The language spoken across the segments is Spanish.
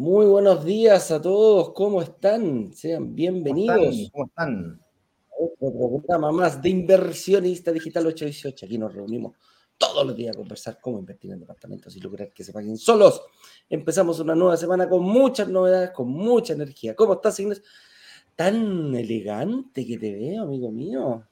Muy buenos días a todos, ¿cómo están? Sean bienvenidos ¿Cómo están? a otro programa más de Inversionista Digital 818. Aquí nos reunimos todos los días a conversar cómo invertir en departamentos y lograr que se paguen solos. Empezamos una nueva semana con muchas novedades, con mucha energía. ¿Cómo estás, Ignacio? Tan elegante que te veo, amigo mío.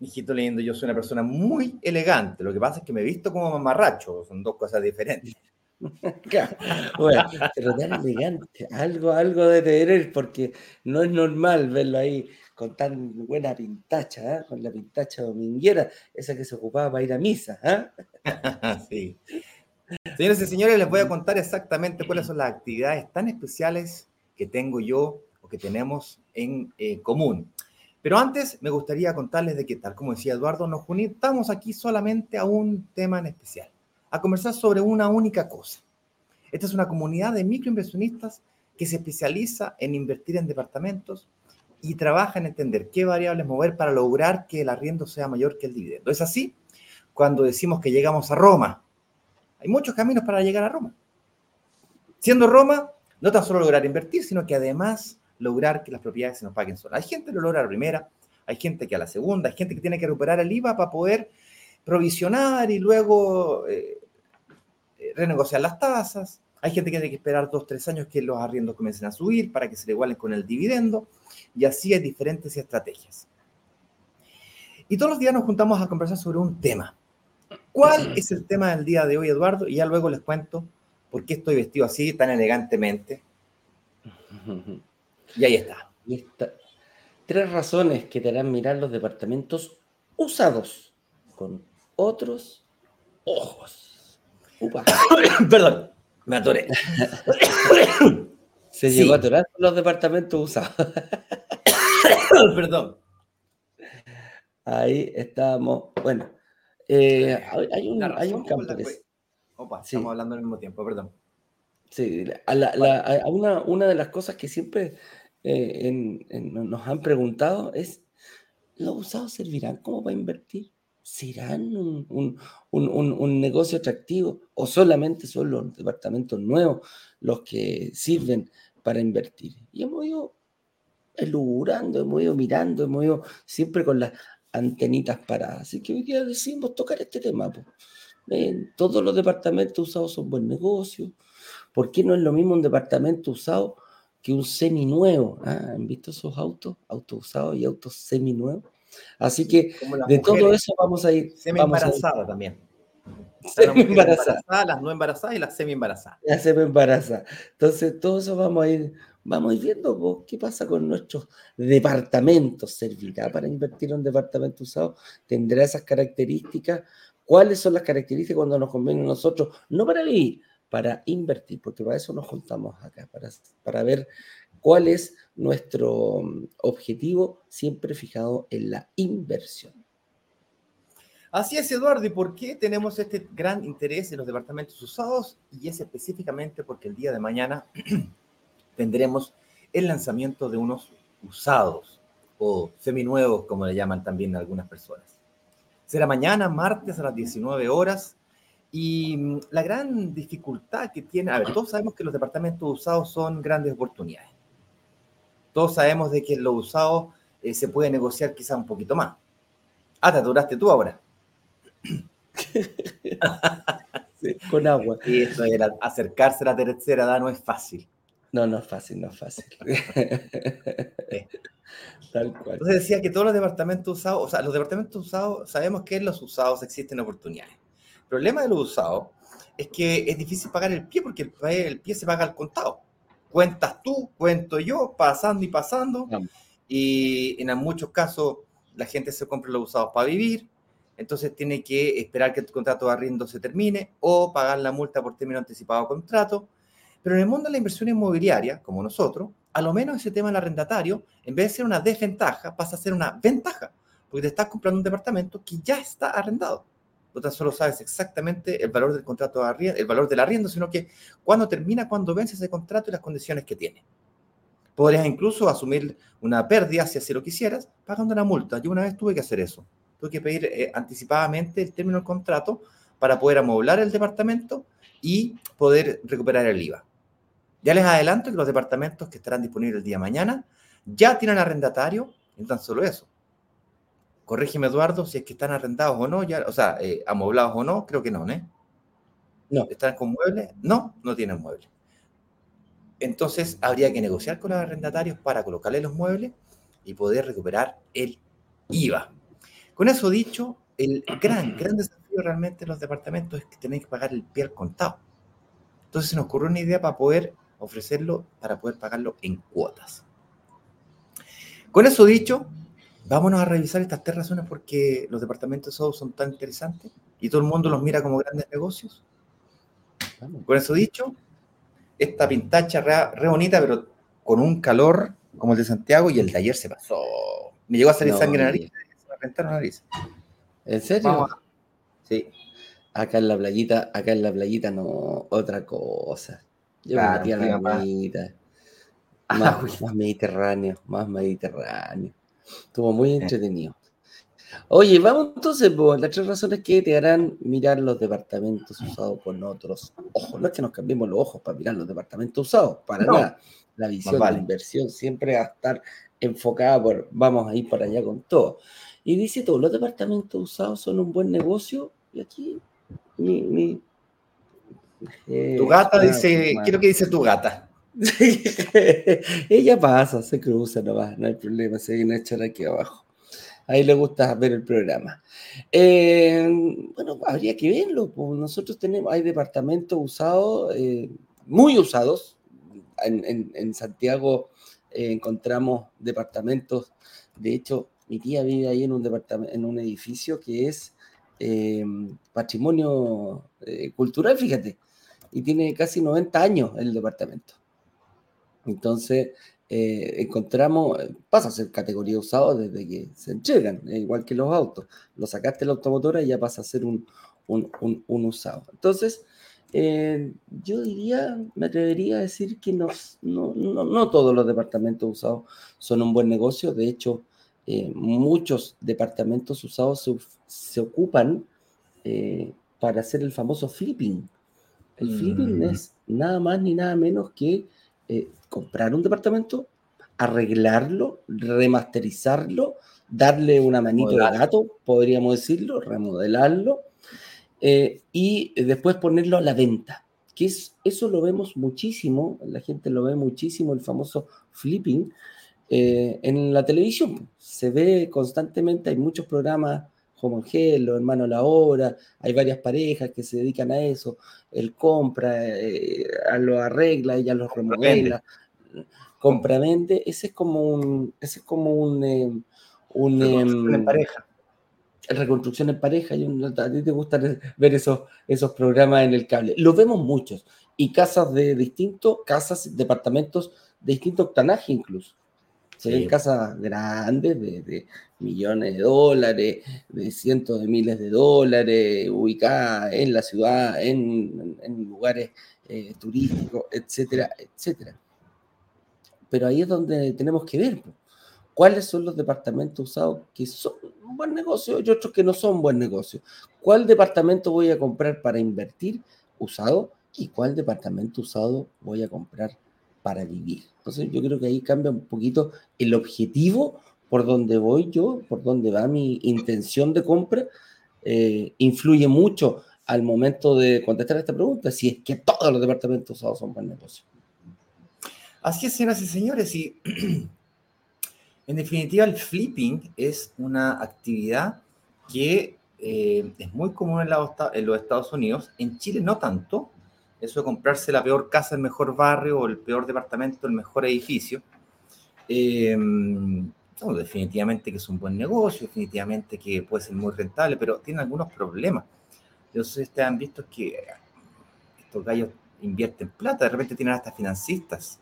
Hijito lindo, yo soy una persona muy elegante. Lo que pasa es que me he visto como mamarracho, son dos cosas diferentes. bueno, pero tan elegante, algo, algo de tener, porque no es normal verlo ahí con tan buena pintacha, ¿eh? con la pintacha dominguera, esa que se ocupaba para ir a misa. ¿eh? sí. Señores y señores, les voy a contar exactamente cuáles son las actividades tan especiales que tengo yo o que tenemos en eh, común. Pero antes me gustaría contarles de que, tal como decía Eduardo, nos juntamos aquí solamente a un tema en especial, a conversar sobre una única cosa. Esta es una comunidad de microinversionistas que se especializa en invertir en departamentos y trabaja en entender qué variables mover para lograr que el arriendo sea mayor que el dividendo. Es así cuando decimos que llegamos a Roma. Hay muchos caminos para llegar a Roma. Siendo Roma, no tan solo lograr invertir, sino que además lograr que las propiedades se nos paguen solas. Hay gente que lo logra a la primera, hay gente que a la segunda, hay gente que tiene que recuperar el IVA para poder provisionar y luego eh, renegociar las tasas. Hay gente que tiene que esperar dos, tres años que los arriendos comiencen a subir para que se le igualen con el dividendo. Y así hay diferentes estrategias. Y todos los días nos juntamos a conversar sobre un tema. ¿Cuál es el tema del día de hoy, Eduardo? Y ya luego les cuento por qué estoy vestido así, tan elegantemente. Y ahí está. Y está. Tres razones que te harán mirar los departamentos usados con otros ojos. Upa. Perdón, me atoré. Se sí. llegó a atorar con los departamentos usados. Perdón. Ahí estamos. Bueno, eh, hay un, hay un campo que es... Opa, sí. estamos hablando al mismo tiempo, perdón. Sí, a la, la, a una, una de las cosas que siempre eh, en, en, nos han preguntado es, ¿los usados servirán como para invertir? ¿Serán un, un, un, un, negocio atractivo o solamente son los departamentos nuevos los que sirven para invertir? Y hemos ido elucubrando, hemos ido mirando, hemos ido siempre con las antenitas paradas. Así que hoy día decidimos tocar este tema. Pues. Todos los departamentos usados son buen negocio. ¿Por qué no es lo mismo un departamento usado que un seminuevo? ¿Ah? ¿Han visto esos autos? Autos usados y autos seminuevos. Así que de todo eso vamos a ir. Semi embarazada también. Semi embarazada. Las no embarazadas y las semi embarazadas. Las semi embarazadas. Entonces, todo eso vamos a ir, vamos a ir viendo qué pasa con nuestros departamentos. ¿Servirá para invertir en un departamento usado? ¿Tendrá esas características? ¿Cuáles son las características cuando nos conviene a nosotros? No para vivir, para invertir, porque para eso nos juntamos acá, para, para ver cuál es nuestro objetivo siempre fijado en la inversión. Así es, Eduardo, ¿y por qué tenemos este gran interés en los departamentos usados? Y es específicamente porque el día de mañana tendremos el lanzamiento de unos usados o seminuevos, como le llaman también algunas personas. Será mañana, martes a las 19 horas. Y la gran dificultad que tiene, a ver, todos sabemos que los departamentos usados son grandes oportunidades. Todos sabemos de que lo usado eh, se puede negociar quizá un poquito más. Ah, te aturaste tú ahora. sí, con agua. Y eso era acercarse a la tercera edad no es fácil. No, no es fácil, no es fácil. Tal cual. Entonces decía que todos los departamentos usados, o sea, los departamentos usados, sabemos que en los usados existen oportunidades. El problema de los usados es que es difícil pagar el pie porque el, el pie se paga al contado. Cuentas tú, cuento yo, pasando y pasando. Y en muchos casos la gente se compra los usados para vivir, entonces tiene que esperar que el contrato de arriendo se termine o pagar la multa por término anticipado de contrato. Pero en el mundo de la inversión inmobiliaria, como nosotros, a lo menos ese tema del arrendatario, en vez de ser una desventaja, pasa a ser una ventaja, porque te estás comprando un departamento que ya está arrendado. No tan solo sabes exactamente el valor del contrato de arriendo, el valor del arriendo, sino que cuándo termina, cuándo vence ese contrato y las condiciones que tiene. Podrías incluso asumir una pérdida, si así lo quisieras, pagando una multa. Yo una vez tuve que hacer eso. Tuve que pedir eh, anticipadamente el término del contrato para poder amoblar el departamento y poder recuperar el IVA. Ya les adelanto que los departamentos que estarán disponibles el día de mañana ya tienen arrendatario, y tan solo eso. Corrígeme, Eduardo, si es que están arrendados o no, ya, o sea, eh, amoblados o no, creo que no, ¿eh? No. ¿Están con muebles? No, no tienen muebles. Entonces, habría que negociar con los arrendatarios para colocarle los muebles y poder recuperar el IVA. Con eso dicho, el gran, gran desafío realmente en los departamentos es que tenéis que pagar el pie al contado. Entonces, se nos ocurrió una idea para poder ofrecerlo para poder pagarlo en cuotas. Con eso dicho, vámonos a revisar estas tres razones porque los departamentos de son tan interesantes y todo el mundo los mira como grandes negocios. Con eso dicho, esta pintacha re, bonita, pero con un calor como el de Santiago y el de ayer se pasó. Me llegó a salir sangre en la nariz, se me la nariz. ¿En serio? Sí. Acá en la playita, acá en la playita no, otra cosa. Yo me metí a la playita. Más, más, mediterráneo, más mediterráneo. Estuvo muy entretenido. Oye, vamos entonces por las tres razones que te harán mirar los departamentos usados con otros ojos. No es que nos cambiemos los ojos para mirar los departamentos usados, para nada. La visión de inversión siempre va a estar enfocada por vamos a ir para allá con todo. Y dice todo, los departamentos usados son un buen negocio. Y aquí mi, eh, tu gata dice, quiero que dice tu gata. Ella pasa, se cruza nomás, no hay problema, se viene a echar aquí abajo. Ahí le gusta ver el programa. Eh, bueno, habría que verlo. Pues nosotros tenemos, hay departamentos usados, eh, muy usados. En, Santiago encontramos departamentos. De hecho, mi tía vive ahí en un departamento, en un edificio que es patrimonio cultural, fíjate y tiene casi 90 años el departamento. Entonces, eh, encontramos, pasa a ser categoría usado desde que se entregan, eh, igual que los autos. Lo sacaste la automotora y ya pasa a ser un, un, un, usado. Entonces, eh, yo diría, me atrevería a decir que no, no, no, todos los departamentos usados son un buen negocio. De hecho, muchos departamentos usados se, se ocupan para hacer el famoso flipping. El flipping mm. es nada más ni nada menos que eh, comprar un departamento, arreglarlo, remasterizarlo, darle una manito de gato, podríamos decirlo, remodelarlo, eh, y después ponerlo a la venta. Que es, eso lo vemos muchísimo, la gente lo ve muchísimo, el famoso flipping, eh, en la televisión. Se ve constantemente, hay muchos programas como Gel, los hermanos La Hora, hay varias parejas que se dedican a eso, él compra, eh, lo arregla, ella los remodela, compra, vende, ese es como un, ese es como un, eh, un reconstrucción en em, pareja. Reconstrucción en pareja, y a ti te gusta ver esos, esos programas en el cable. Los vemos muchos, y casas de distintos, casas, departamentos de distinto octanaje incluso. Se ven casas grandes de, millones de dólares, de cientos de miles de dólares, ubicadas en la ciudad, en, lugares eh, turísticos, etcétera, etcétera. Pero ahí es donde tenemos que ver cuáles son los departamentos usados que son buen negocio y otros que no son buen negocio. ¿Cuál departamento voy a comprar para invertir usado y cuál departamento usado voy a comprar para vivir? Entonces yo creo que ahí cambia un poquito el objetivo por donde voy yo, por donde va mi intención de compra, eh, influye mucho al momento de contestar esta pregunta, si es que todos los departamentos usados son buen negocio. Así es, señoras y señores, y en definitiva el flipping es una actividad que eh, es muy común en, en los Estados Unidos, en Chile no tanto, eso de comprarse la peor casa, el mejor barrio, o el peor departamento, el mejor edificio. Eh, definitivamente que es un buen negocio, definitivamente que puede ser muy rentable, pero tiene algunos problemas. Yo sé ustedes han visto que estos gallos invierten plata, de repente tienen hasta financistas.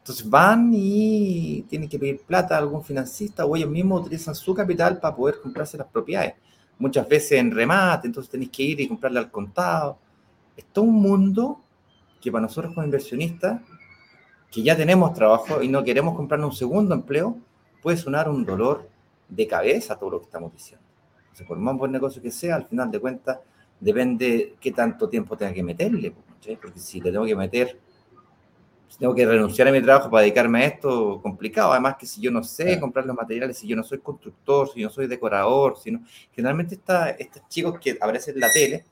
Entonces van y tienen que pedir plata a algún financista o ellos mismos utilizan su capital para poder comprarse las propiedades. Muchas veces en remate, entonces tenéis que ir y comprarle al contado. Es todo un mundo que para nosotros como inversionistas, que ya tenemos trabajo y no queremos comprarnos un segundo empleo, puede sonar un dolor de cabeza todo lo que estamos diciendo. Entonces, por más buen negocio que sea, al final de cuentas, depende qué tanto tiempo tenga que meterle. Porque si le tengo que meter si tengo que renunciar a mi trabajo para dedicarme a esto, complicado. Además que si yo no sé comprar los materiales, si yo no soy constructor, si yo no soy decorador, sino generalmente está, estos chicos que aparecen en la tele,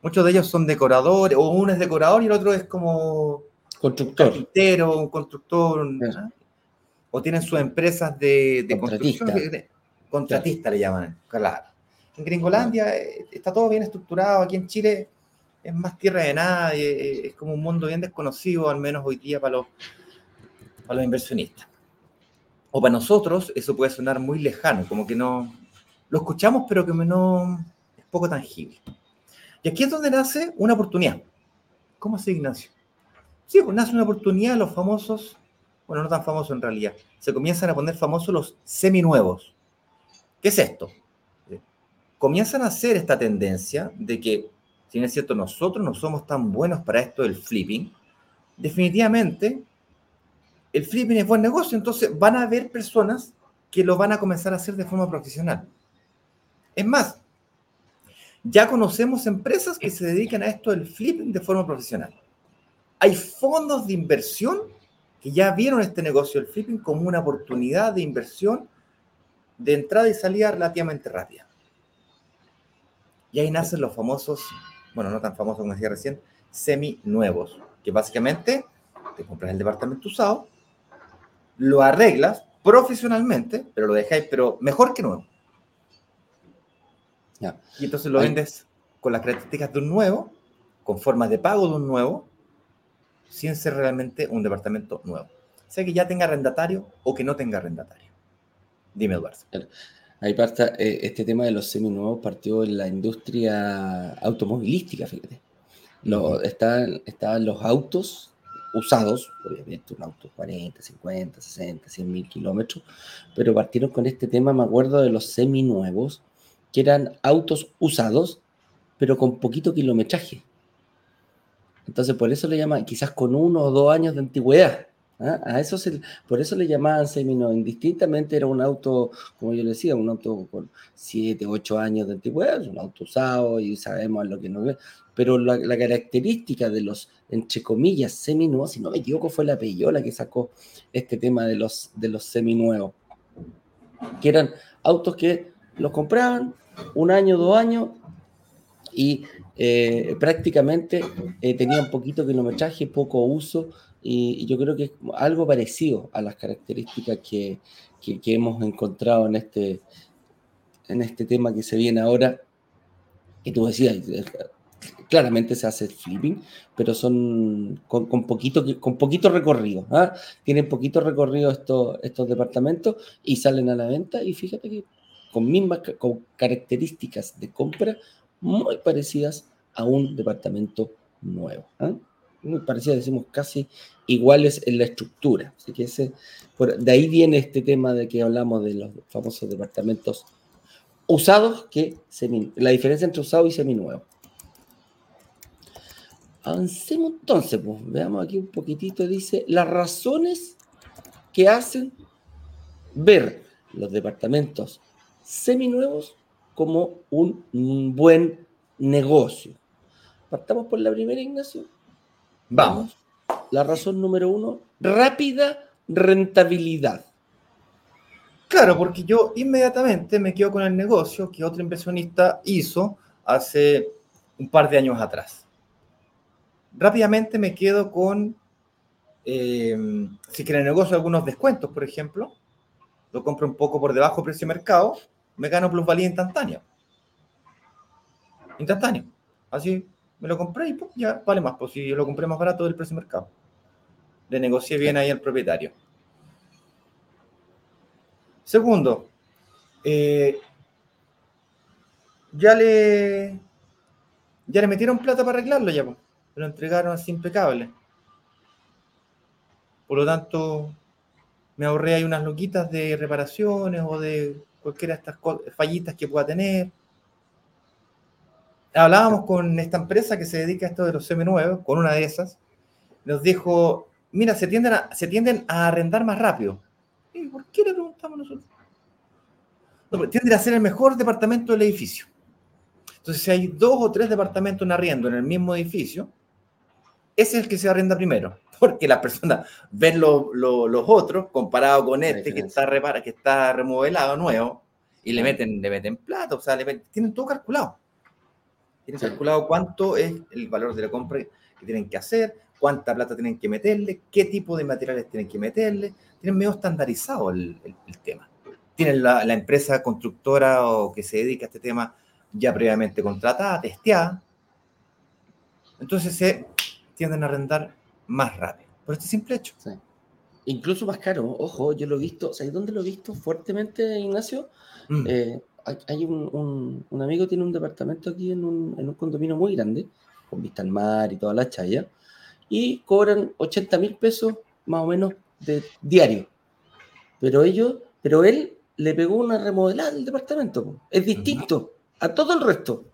muchos de ellos son decoradores, o uno es decorador y el otro es como constructor, un constructor, o tienen sus empresas de, de contratista. contratista le llaman, claro. En Gringolandia eh, está todo bien estructurado, aquí en Chile es más tierra de nadie, es como un mundo bien desconocido, al menos hoy día para los, para los inversionistas. O para nosotros eso puede sonar muy lejano, como que no lo escuchamos, pero que no es poco tangible. Y aquí es donde nace una oportunidad. ¿Cómo así, Ignacio? Sí, pues nace una oportunidad, los famosos, bueno, no tan famosos en realidad, se comienzan a poner famosos los seminuevos. ¿Qué es esto? Comienzan a hacer esta tendencia de que si bien es cierto, nosotros no somos tan buenos para esto del flipping, definitivamente el flipping es buen negocio, entonces van a haber personas que lo van a comenzar a hacer de forma profesional. Es más, ya conocemos empresas que se dedican a esto del flipping de forma profesional. Hay fondos de inversión que ya vieron este negocio del flipping como una oportunidad de inversión de entrada y salida relativamente rápida. Y ahí nacen los famosos bueno, no tan famoso como decía recién, semi-nuevos, que básicamente te compras el departamento usado, lo arreglas profesionalmente, pero lo dejáis, pero mejor que nuevo. Y entonces lo vendes con las características de un nuevo, con formas de pago de un nuevo, sin ser realmente un departamento nuevo. Sea que ya tenga arrendatario o que no tenga arrendatario. Dime, Eduardo. Ahí parte, eh, este tema de los seminuevos partió en la industria automovilística, fíjate. Lo, estaban, los autos usados, obviamente un auto 40, 50, 60, 100 mil kilómetros, pero partieron con este tema, me acuerdo, de los seminuevos, que eran autos usados, pero con poquito kilometraje. Entonces, por eso le llaman, quizás con uno o dos años de antigüedad. ¿Ah? A eso por eso le llamaban semino. Indistintamente era un auto, como yo le decía, un auto con 7, 8 años de antigüedad, un auto usado y sabemos lo que nos ve. Pero la, característica de los, entre comillas, seminuevos, si no me equivoco, fue la Peyola que sacó este tema de los, de los seminuevos. Que eran autos que los compraban un año, dos años y eh, prácticamente eh, tenían poquito kilometraje, poco uso y, yo creo que es algo parecido a las características que, hemos encontrado en este, en este tema que se viene ahora. Y tú decías, eh, claramente se hace flipping, pero son con, poquito, con poquito recorrido. ¿ah? Tienen poquito recorrido estos, estos departamentos y salen a la venta. Y fíjate que con mismas con características de compra muy parecidas a un departamento nuevo. ¿ah? Muy parecidas, decimos casi iguales en la estructura. Así que ese, de ahí viene este tema de que hablamos de los famosos departamentos usados que la diferencia entre usado y seminuevo. Avancemos entonces, pues, veamos aquí un poquitito, dice las razones que hacen ver los departamentos seminuevos como un buen negocio. Partamos por la primera, Ignacio. Vamos. La razón número uno, rápida rentabilidad. Claro, porque yo inmediatamente me quedo con el negocio que otro inversionista hizo hace un par de años atrás. Rápidamente me quedo con, eh, si quiere negocio algunos descuentos, por ejemplo, lo compro un poco por debajo del precio de mercado, me gano plusvalía instantánea. Instantáneo. Así me lo compré y ya vale más, pues si yo lo compré más barato del precio de mercado. Le negocié bien ahí al propietario. Segundo, eh, ya le ya le metieron plata para arreglarlo ya, pues. lo entregaron así impecable. Por lo tanto, me ahorré ahí unas loquitas de reparaciones o de cualquiera de estas fallitas que pueda tener. Hablábamos con esta empresa que se dedica a esto de los seminuevos, con una de esas, nos dijo, mira, se tienden a, se tienden a arrendar más rápido. ¿Y por qué le preguntamos nosotros? No, tienden a ser el mejor departamento del edificio. Entonces, si hay dos o tres departamentos en arriendo en el mismo edificio, ese es el que se arrenda primero, porque las personas ven los otros comparado con este que está, repara, que está remodelado nuevo y le meten, le meten plata, o sea, le tienen todo calculado. Tienen calculado cuánto es el valor de la compra que tienen que hacer, cuánta plata tienen que meterle, qué tipo de materiales tienen que meterle. Tienen medio estandarizado el, tema. Tienen la, la, empresa constructora o que se dedica a este tema ya previamente contratada, testeada. Entonces se tienden a arrendar más rápido. Por este simple hecho. Incluso más caro, ojo, yo lo he visto, ¿sabes dónde lo he visto fuertemente, Ignacio? Mm. Eh, hay un, un, amigo tiene un departamento aquí en un, en un, condominio muy grande, con vista al mar y toda la chaya, y cobran 80 mil pesos más o menos de diario. Pero ellos, pero él le pegó una remodelada del departamento. Es distinto a todo el resto.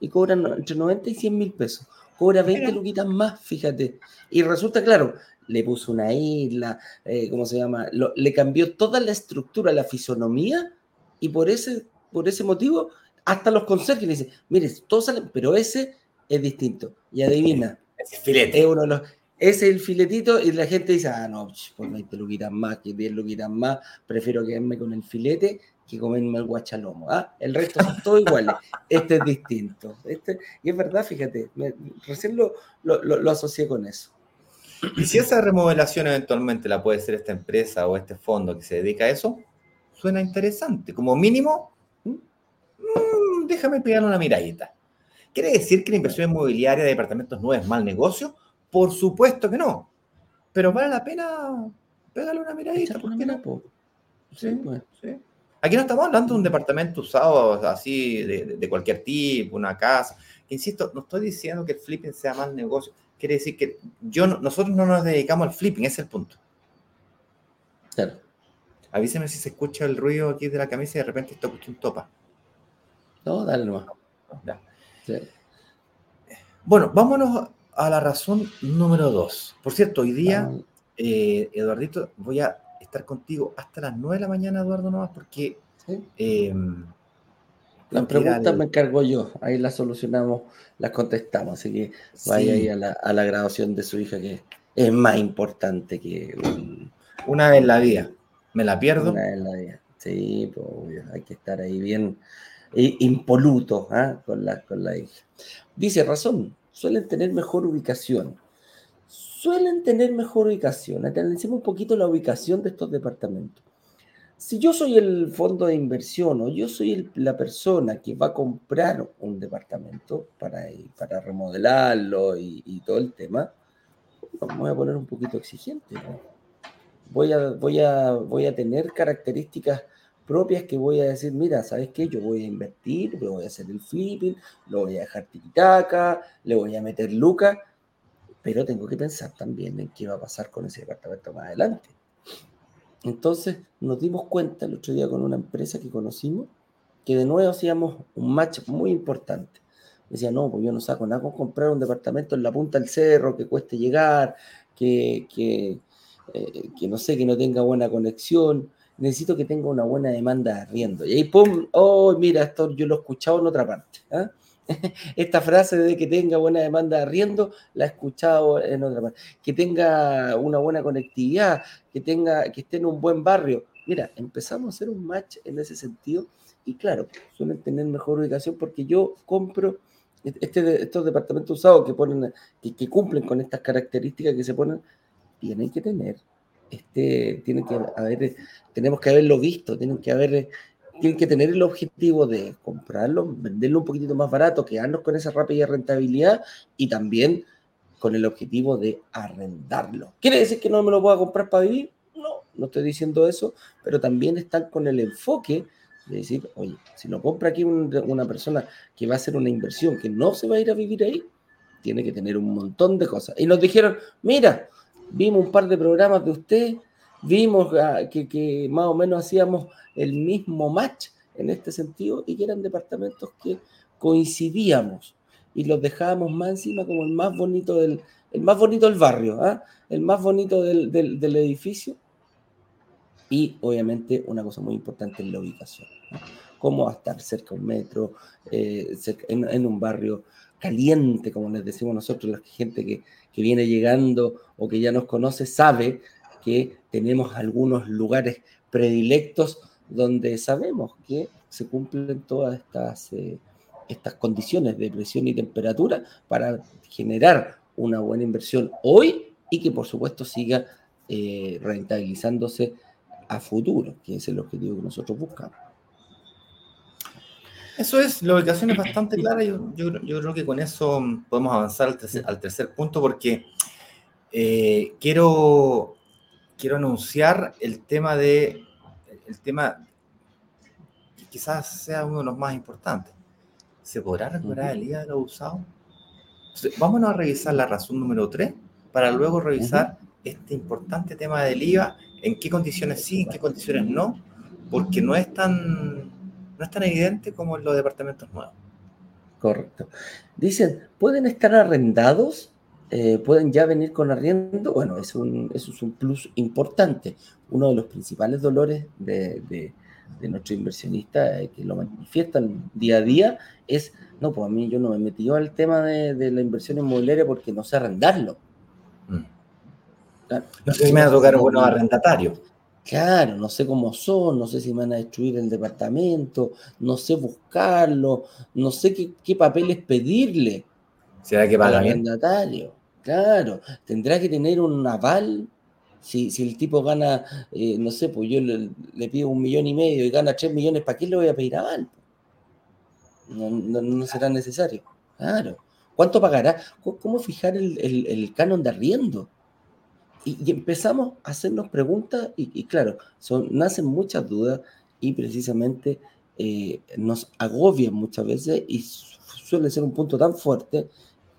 Y cobran entre 90 y 100 mil pesos. Cobra 20 luquitas más, fíjate. Y resulta, claro, le puso una isla, eh, ¿cómo se llama? le cambió toda la estructura, la fisonomía, y por ese, por ese motivo, hasta los conserjes le dicen, mire, todos salen, pero ese es distinto. Y adivina. Ese filete. Es uno de los, ese es el filetito y la gente dice, ah, no, por 20 luquitas más, que 10 luquitas más, prefiero quedarme con el filete que comerme el guachalomo. ¿ah? El resto son todos iguales. Este es distinto. Este, y es verdad, fíjate, recién lo, lo, asocié con eso. Y si esa remodelación eventualmente la puede hacer esta empresa o este fondo que se dedica a eso, suena interesante. Como mínimo, mm, déjame pegar una miradita. ¿Quiere decir que la inversión inmobiliaria de departamentos no es mal negocio? Por supuesto que no. Pero vale la pena pegarle una miradita. ¿Por qué no? Sí, pues. sí. Aquí no estamos hablando de un departamento usado así de, cualquier tipo, una casa. Insisto, no estoy diciendo que el flipping sea mal negocio. Quiere decir que yo, nosotros no nos dedicamos al flipping, ese es el punto. Claro. Avíseme si se escucha el ruido aquí de la camisa y de repente esto escucha un topa. No, dale nomás. Bueno, vámonos a la razón número dos. Por cierto, hoy día, eh, Eduardito, voy a estar contigo hasta las 9 de la mañana, Eduardo, nomás, porque... Em, las preguntas me encargo yo, ahí las solucionamos, las contestamos, así que vaya ahí a la, grabación de su hija, que es más importante que... Una vez en la vida, me la pierdo. Una vez en la vida, sí, pues, hay que estar ahí bien impoluto ¿ah? con, la, con la hija. Dice, razón, suelen tener mejor ubicación suelen tener mejor ubicación. Analicemos un poquito la ubicación de estos departamentos. Si yo soy el fondo de inversión o yo soy la persona que va a comprar un departamento para, para remodelarlo y, todo el tema, me voy a poner un poquito exigente. Voy, a, voy, a, voy a tener características propias que voy a decir, mira, ¿sabes qué? Yo voy a invertir, voy a hacer el flipping, lo voy a dejar tiquitaca, le voy a meter lucas pero tengo que pensar también en qué va a pasar con ese departamento más adelante. Entonces nos dimos cuenta el otro día con una empresa que conocimos que de nuevo hacíamos un match muy importante. Decía, no, pues yo no saco nada con comprar un departamento en la punta del cerro, que cueste llegar, que, que, eh, que no sé, que no tenga buena conexión. Necesito que tenga una buena demanda de arriendo. Y ahí, ¡pum! ¡Oh, mira, esto yo lo he escuchado en otra parte! ¿ah? Esta frase de que tenga buena demanda de arriendo la he escuchado en otra parte. Que tenga una buena conectividad, que, tenga, que esté en un buen barrio. Mira, empezamos a hacer un match en ese sentido y claro, suelen tener mejor ubicación porque yo compro este, estos departamentos usados que, ponen, que, que cumplen con estas características que se ponen, tienen que tener este, tienen que haber, tenemos que haberlo visto, tienen que haber tienen que tener el objetivo de comprarlo, venderlo un poquitito más barato, quedarnos con esa rápida rentabilidad y también con el objetivo de arrendarlo. ¿Quiere decir que no me lo voy a comprar para vivir? No, no estoy diciendo eso, pero también están con el enfoque de decir, oye, si lo compra aquí una persona que va a hacer una inversión, que no se va a ir a vivir ahí, tiene que tener un montón de cosas. Y nos dijeron, mira, vimos un par de programas de usted, vimos ah, que, más o menos hacíamos el mismo match en este sentido y que eran departamentos que coincidíamos y los dejábamos más encima como el más bonito del, el más bonito del barrio, ¿ah? el más bonito del, del, edificio. Y obviamente una cosa muy importante es la ubicación. Cómo va a estar cerca de un metro, eh, en, un barrio caliente, como les decimos nosotros, la gente que, que viene llegando o que ya nos conoce sabe que tenemos algunos lugares predilectos donde sabemos que se cumplen todas estas, eh, estas condiciones de presión y temperatura para generar una buena inversión hoy y que por supuesto siga eh, rentabilizándose a futuro, que es el objetivo que nosotros buscamos. Eso es, la ubicación es bastante clara. Yo, yo, creo que con eso podemos avanzar al tercer, punto porque eh, quiero, quiero anunciar el tema de el tema que quizás sea uno de los más importantes. ¿Se podrá recuperar el IVA de los usados? vámonos a revisar la razón número 3 para luego revisar este importante tema del IVA, en qué condiciones sí, en qué condiciones no, porque no es tan, no es tan evidente como en los departamentos nuevos. Correcto. Dicen, ¿pueden estar arrendados? Eh, ¿Pueden ya venir con arriendo? Bueno, es un, eso es un plus importante. Uno de los principales dolores de, de, de nuestros inversionistas eh, que lo manifiestan día a día es no, pues a mí yo no me metí al tema de, la inversión inmobiliaria porque no sé arrendarlo. Mm. No sé si me va a tocar buenos arrendatarios. Claro, no sé cómo son, no sé si me van a destruir el departamento, no sé buscarlo, no sé qué, papeles pedirle. ¿Será que paga arrendatario? Claro, tendrá que tener un aval. Si, si el tipo gana, eh, no sé, pues yo le, le, pido un millón y medio y gana tres millones, ¿para qué le voy a pedir aval? no, será necesario. Claro. ¿Cuánto pagará? ¿Cómo fijar el, canon de arriendo? Y, empezamos a hacernos preguntas y, claro, son, nacen muchas dudas y precisamente eh, nos agobian muchas veces y suele ser un punto tan fuerte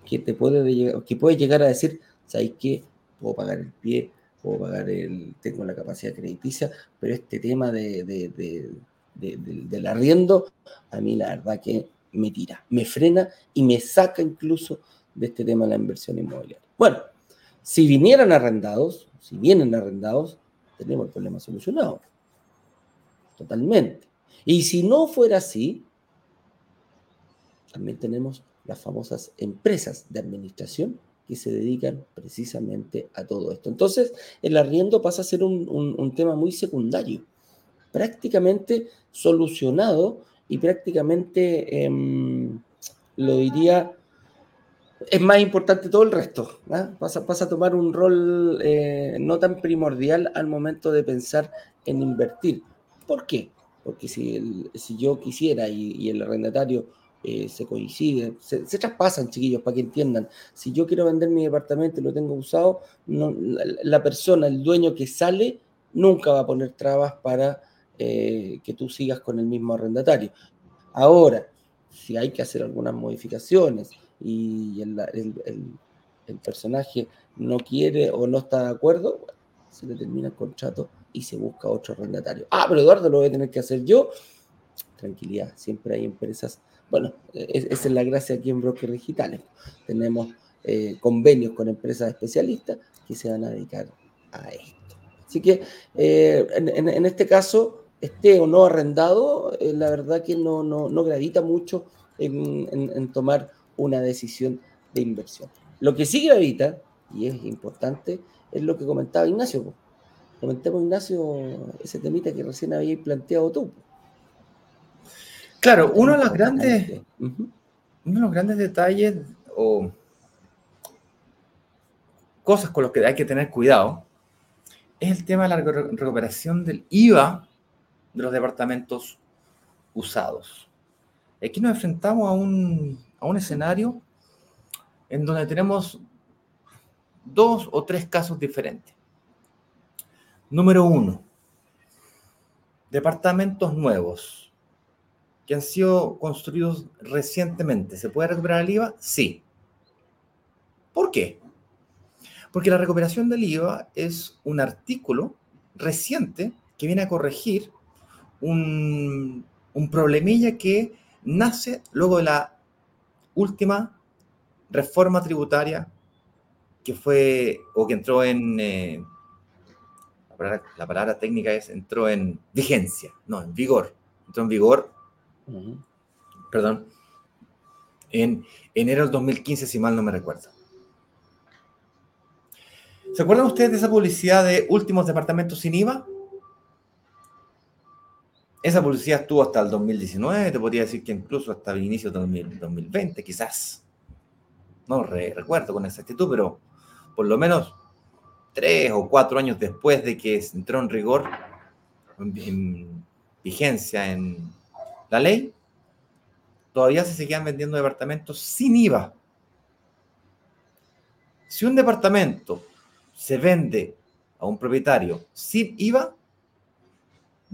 que te puede, que puede llegar a decir, ¿sabes qué? Puedo pagar el pie, puedo pagar el, tengo la capacidad crediticia, pero este tema de del arriendo, a mí la verdad que me tira, me frena y me saca incluso de este tema de la inversión inmobiliaria. Bueno, si vinieran arrendados, si vienen arrendados, tenemos el problema solucionado. Totalmente. Y si no fuera así, también tenemos las famosas empresas de administración que se dedican precisamente a todo esto. Entonces, el arriendo pasa a ser un tema muy secundario prácticamente solucionado y prácticamente, em, lo diría, es más importante todo el resto. ¿ah? Pasa, a tomar un rol eh, no tan primordial al momento de pensar en invertir. ¿Por qué? Porque si, si yo quisiera y, el arrendatario eh, se coincide, se, traspasan, chiquillos, para que entiendan. Si yo quiero vender mi departamento y lo tengo usado, la persona, el dueño que sale, nunca va a poner trabas para eh, que tú sigas con el mismo arrendatario. Ahora, si hay que hacer algunas modificaciones y el, personaje no quiere o no está de acuerdo, se le termina el contrato y se busca otro arrendatario. Ah, pero Eduardo lo voy a tener que hacer yo. Tranquilidad, siempre hay empresas. Bueno, esa es la gracia aquí en Broker Digitales. Tenemos eh, convenios con empresas especialistas que se van a dedicar a esto. Así que eh, en, este caso, esté o no arrendado, eh, la verdad que no, no, gravita mucho en, tomar una decisión de inversión. Lo que sí gravita, y es importante, es lo que comentaba Ignacio. Comentemos, Ignacio, ese temita que recién había planteado tú. Claro, uno de los grandes, uno de los grandes detalles o cosas con las que hay que tener cuidado es el tema de la recuperación del IVA de los departamentos usados. Aquí nos enfrentamos a un, a un escenario en donde tenemos dos o tres casos diferentes. Número uno, departamentos nuevos que han sido construidos recientemente. ¿Se puede recuperar el IVA? Sí. ¿Por qué? Porque la recuperación del IVA es un artículo reciente que viene a corregir un, un problemilla que nace luego de la última reforma tributaria que fue o que entró en, eh, la, palabra, técnica es, entró en vigencia, no, en vigor, entró en vigor, perdón, en enero del 2015, si mal no me recuerdo. ¿Se acuerdan ustedes de esa publicidad de últimos departamentos sin IVA? Esa publicidad estuvo hasta el 2019, te podría decir que incluso hasta el inicio del 2020, quizás. No recuerdo con exactitud, pero por lo menos tres o cuatro años después de que entró en rigor, en, vigencia en la ley, todavía se seguían vendiendo departamentos sin IVA. Si un departamento se vende a un propietario sin IVA,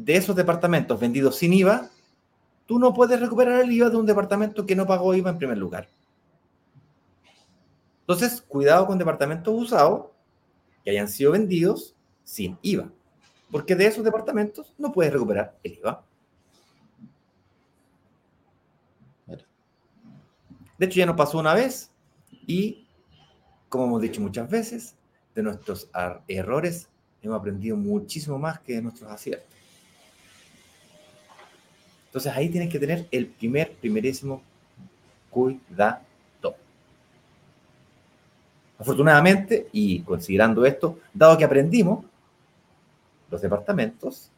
de esos departamentos vendidos sin IVA, tú no puedes recuperar el IVA de un departamento que no pagó IVA en primer lugar. Entonces, cuidado con departamentos usados que hayan sido vendidos sin IVA, porque de esos departamentos no puedes recuperar el IVA. De hecho, ya nos pasó una vez y, como hemos dicho muchas veces, de nuestros errores hemos aprendido muchísimo más que de nuestros aciertos. Entonces ahí tienes que tener el primer, primerísimo cuidado. Afortunadamente, y considerando esto, dado que aprendimos, los departamentos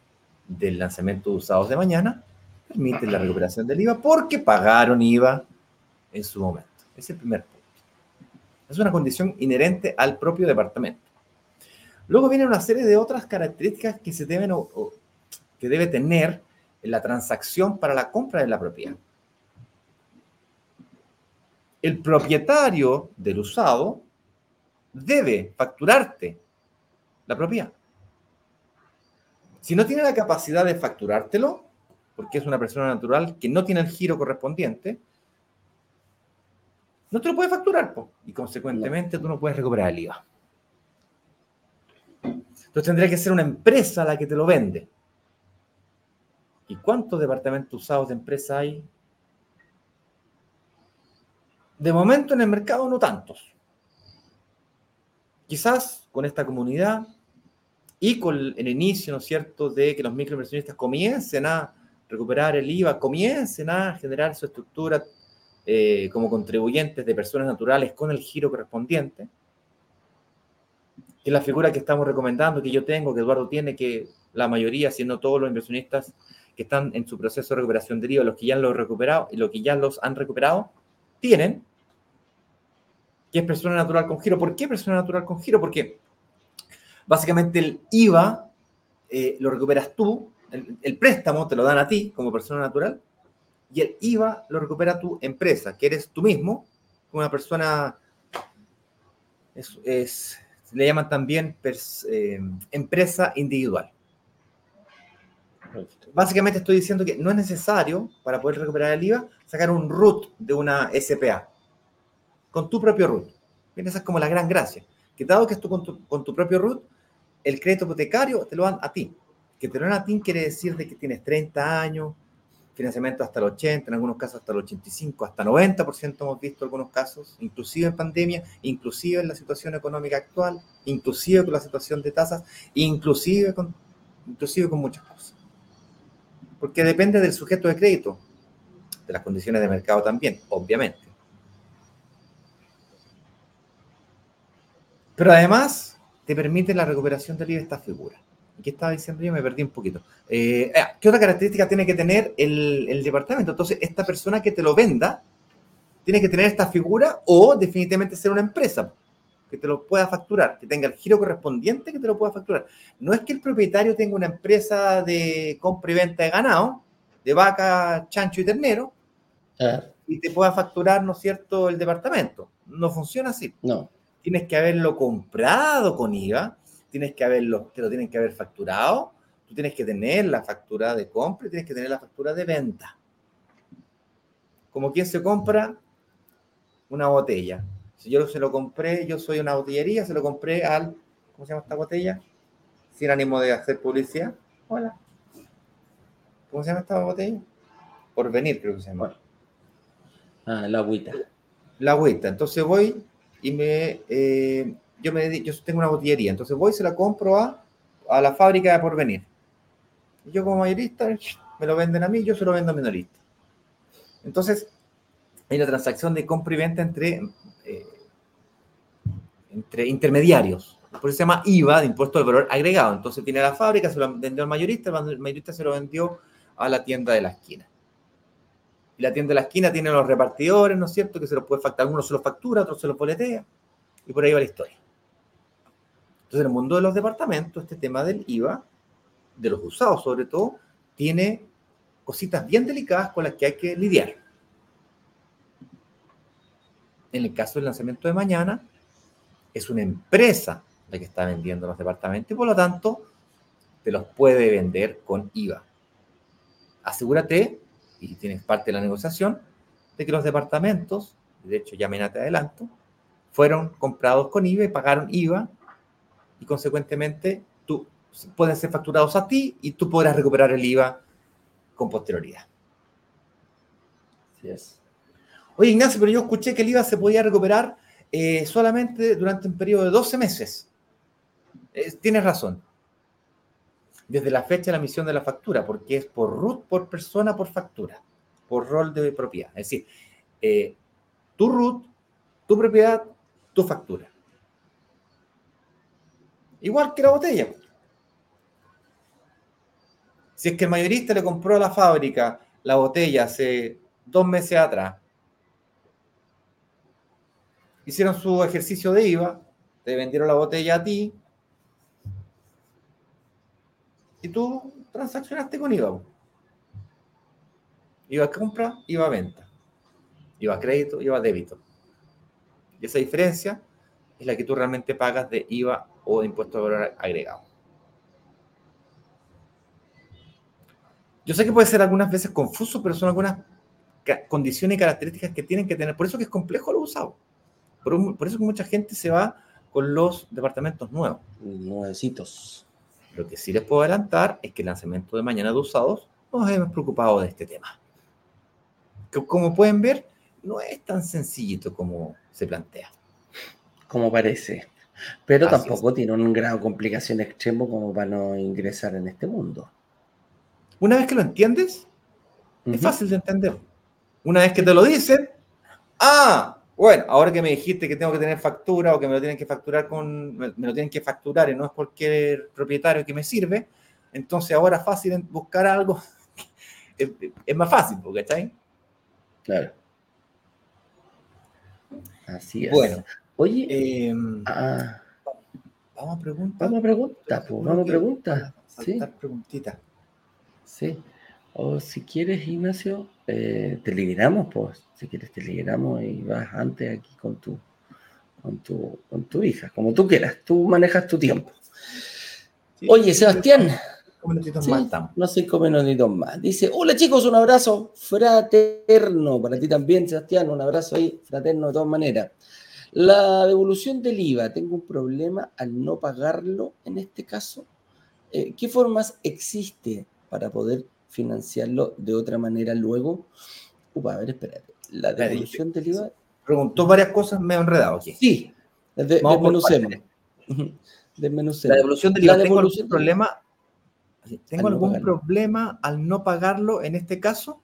del lanzamiento de usados de mañana permiten la recuperación del IVA porque pagaron IVA en su momento. Es el primer punto. Es una condición inherente al propio departamento. Luego viene una serie de otras características que se deben o, que debe tener en la transacción para la compra de la propiedad. El propietario del usado debe facturarte la propiedad. Si no tiene la capacidad de facturártelo, porque es una persona natural que no tiene el giro correspondiente, no te lo puede facturar, y consecuentemente tú no puedes recuperar el IVA. Entonces tendría que ser una empresa la que te lo vende. ¿Y cuántos departamentos usados de empresa hay? De momento en el mercado no tantos. Quizás con esta comunidad y con el inicio, ¿no es cierto?, de que los microinversionistas comiencen a recuperar el IVA, comiencen a generar su estructura eh, como contribuyentes de personas naturales con el giro correspondiente, que es la figura que estamos recomendando, que yo tengo, que Eduardo tiene, que la mayoría, siendo todos los inversionistas que están en su proceso de recuperación de IVA, los que ya lo han recuperado y los que ya los han recuperado, tienen, que es persona natural con giro. ¿Por qué persona natural con giro? Porque básicamente el IVA eh, lo recuperas tú, el, préstamo te lo dan a ti como persona natural, y el IVA lo recupera tu empresa, que eres tú mismo, una persona, es, le llaman también eh, empresa individual. Básicamente estoy diciendo que no es necesario, para poder recuperar el IVA, sacar un root de una SPA, con tu propio root. esa es como la gran gracia, que dado que tú con tu, con tu propio root, el crédito hipotecario te lo dan a ti. Que te lo dan a ti quiere decir de que tienes 30 años, financiamiento hasta el 80, en algunos casos hasta el 85, hasta 90% hemos visto algunos casos, inclusive en pandemia, inclusive en la situación económica actual, inclusive con la situación de tasas, inclusive con, inclusive con muchas cosas. Porque depende del sujeto de crédito, de las condiciones de mercado también, obviamente. Pero además te permite la recuperación del IVA esta figura. ¿Qué estaba diciendo yo? Me perdí un poquito. Eh, ah, ¿Qué otra característica tiene que tener el, departamento? Entonces, esta persona que te lo venda tiene que tener esta figura o definitivamente ser una empresa que te lo pueda facturar, que tenga el giro correspondiente que te lo pueda facturar. No es que el propietario tenga una empresa de compra y venta de ganado, de vaca, chancho y ternero, y te pueda facturar, ¿no es cierto?, el departamento. No funciona así. No. Tienes que haberlo comprado con IVA tienes que haberlo, te lo tienen que haber facturado, tú tienes que tener la factura de compra y tienes que tener la factura de venta. Como quien se compra una botella. Yo se lo compré, yo soy una botillería, se lo compré al, ¿cómo se llama esta botella? Sin ánimo de hacer publicidad. Hola. ¿Cómo se llama esta botella? Por venir, creo que se llama. Ah, la agüita. La agüita. Entonces voy y me, eh, yo me, yo tengo una botillería, entonces voy y se la compro a, a la fábrica de Porvenir. Y yo como mayorista, me lo venden a mí, yo se lo vendo a minorista. Entonces, hay una transacción de compra y venta entre, eh, entre intermediarios. Por eso se llama IVA, de impuesto de valor agregado. Entonces tiene la fábrica, se lo vendió al mayorista, el mayorista se lo vendió a la tienda de la esquina. Y la tienda de la esquina tiene los repartidores, ¿no es cierto? Que se los puede facturar, algunos se los factura, otros se los boletea. Y por ahí va la historia. Entonces, en el mundo de los departamentos, este tema del IVA, de los usados sobre todo, tiene cositas bien delicadas con las que hay que lidiar. En el caso del lanzamiento de mañana, es una empresa la que está vendiendo los departamentos y por lo tanto te los puede vender con IVA. Asegúrate, y tienes parte de la negociación, de que los departamentos, de hecho ya te adelanto, fueron comprados con IVA y pagaron IVA y consecuentemente tú pueden ser facturados a ti y tú podrás recuperar el IVA con posterioridad. Así es. Oye, Ignacio, pero yo escuché que el IVA se podía recuperar eh, solamente durante un periodo de 12 meses. tienes razón. Desde la fecha de la emisión de la factura, porque es por RUT, por persona, por factura, por rol de propiedad. Es decir, eh, tu RUT, tu propiedad, tu factura. Igual que la botella. Si es que el mayorista le compró a la fábrica la botella hace dos meses atrás, hicieron su ejercicio de IVA, te vendieron la botella a ti y tú transaccionaste con IVA. IVA compra, IVA venta, IVA crédito, IVA débito. Y esa diferencia es la que tú realmente pagas de IVA o de impuesto de valor agregado. Yo sé que puede ser algunas veces confuso, pero son algunas condiciones y características que tienen que tener. Por eso que es complejo lo usado. Por, por eso que mucha gente se va con los departamentos nuevos. Nuevecitos. Lo que sí les puedo adelantar es que el lanzamiento de mañana de usados nos hemos preocupado de este tema. como pueden ver, no es tan sencillito como se plantea. Como parece. Pero tampoco tiene un grado de complicación extremo como para no ingresar en este mundo. Una vez que lo entiendes, es fácil de entender. Una vez que te lo dicen, ah, bueno, ahora que me dijiste que tengo que tener factura o que me lo tienen que facturar con, me, lo tienen que facturar y no es cualquier propietario que me sirve, entonces ahora es fácil buscar algo, es, más fácil, ¿cachai? Claro. Así es. Bueno, oye, em, ah, vamos a preguntar. Vamos a preguntar, pues, vamos a preguntar. Sí. preguntitas. Sí. O si quieres, Ignacio, eh, te liberamos, pues. Si quieres, te liberamos y vas antes aquí con tu, con tu, con tu hija, como tú quieras. Tú manejas tu tiempo. Oye, Sebastián. no cinco minutitos más. Dice, hola chicos, un abrazo fraterno. Para ti también, Sebastián, un abrazo ahí, fraterno de todas maneras. La devolución del IVA, tengo un problema al no pagarlo en este caso. Eh, ¿Qué formas existe para poder financiarlo de otra manera luego. Upa, a ver, espérate. La devolución del IVA. Preguntó varias cosas, me he enredado aquí. Sí, desmenucemos. La devolución del IVA. ¿Tengo algún problema? ¿Tengo algún problema al no pagarlo en este caso?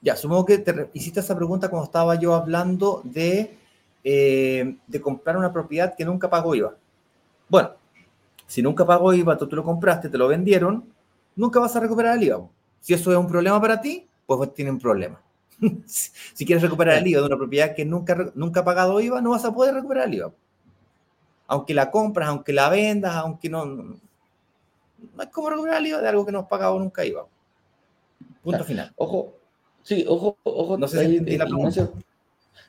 Ya, supongo que te hiciste esa pregunta cuando estaba yo hablando de, eh, de comprar una propiedad que nunca pagó IVA. Bueno, si nunca pagó IVA, tú, tú lo compraste, te lo vendieron, nunca vas a recuperar el IVA. Si eso es un problema para ti, pues tiene un problema. si quieres recuperar el IVA de una propiedad que nunca, nunca ha pagado IVA, no vas a poder recuperar el IVA. Aunque la compras, aunque la vendas, aunque no... No, es como recuperar el IVA de algo que no has pagado nunca IVA. Punto final. Ojo, sí, ojo, ojo. No sé si la pregunta.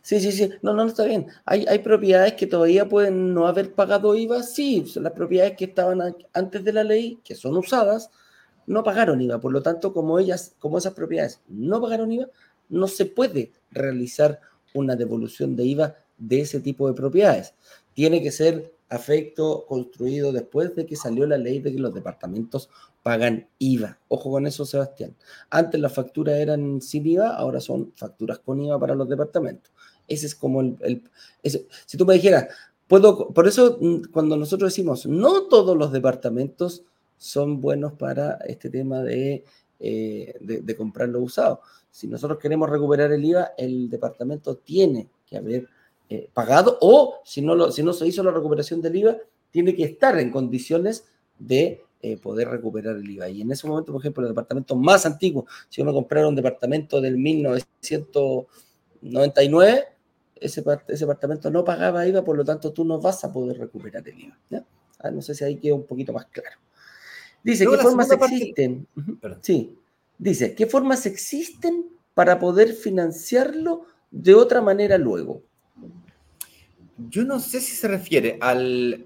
Sí, sí, sí. No, no, está bien. Hay, hay propiedades que todavía pueden no haber pagado IVA. Sí, son las propiedades que estaban antes de la ley, que son usadas, no pagaron IVA. Por lo tanto, como ellas, como esas propiedades no pagaron IVA, no se puede realizar una devolución de IVA de ese tipo de propiedades. Tiene que ser afecto construido después de que salió la ley de que los departamentos pagan IVA. Ojo con eso, Sebastián. Antes las facturas eran sin IVA, ahora son facturas con IVA para los departamentos. Ese es como el... si tú me dijeras, puedo... Por eso mm, cuando nosotros decimos, no todos los departamentos son buenos para este tema de, eh, de, comprar lo usado. Si nosotros queremos recuperar el IVA, el departamento tiene que haber eh, pagado o si no, lo, si no se hizo la recuperación del IVA, tiene que estar en condiciones de eh, poder recuperar el IVA. Y en ese momento, por ejemplo, el departamento más antiguo, si uno comprara un departamento del 1999, ese, ese departamento no pagaba IVA, por lo tanto tú no vas a poder recuperar el IVA. Ah, no sé si ahí queda un poquito más claro. Dice, ¿qué formas existen? Sí, dice, ¿qué formas existen para poder financiarlo de otra manera luego? Yo no sé si se refiere al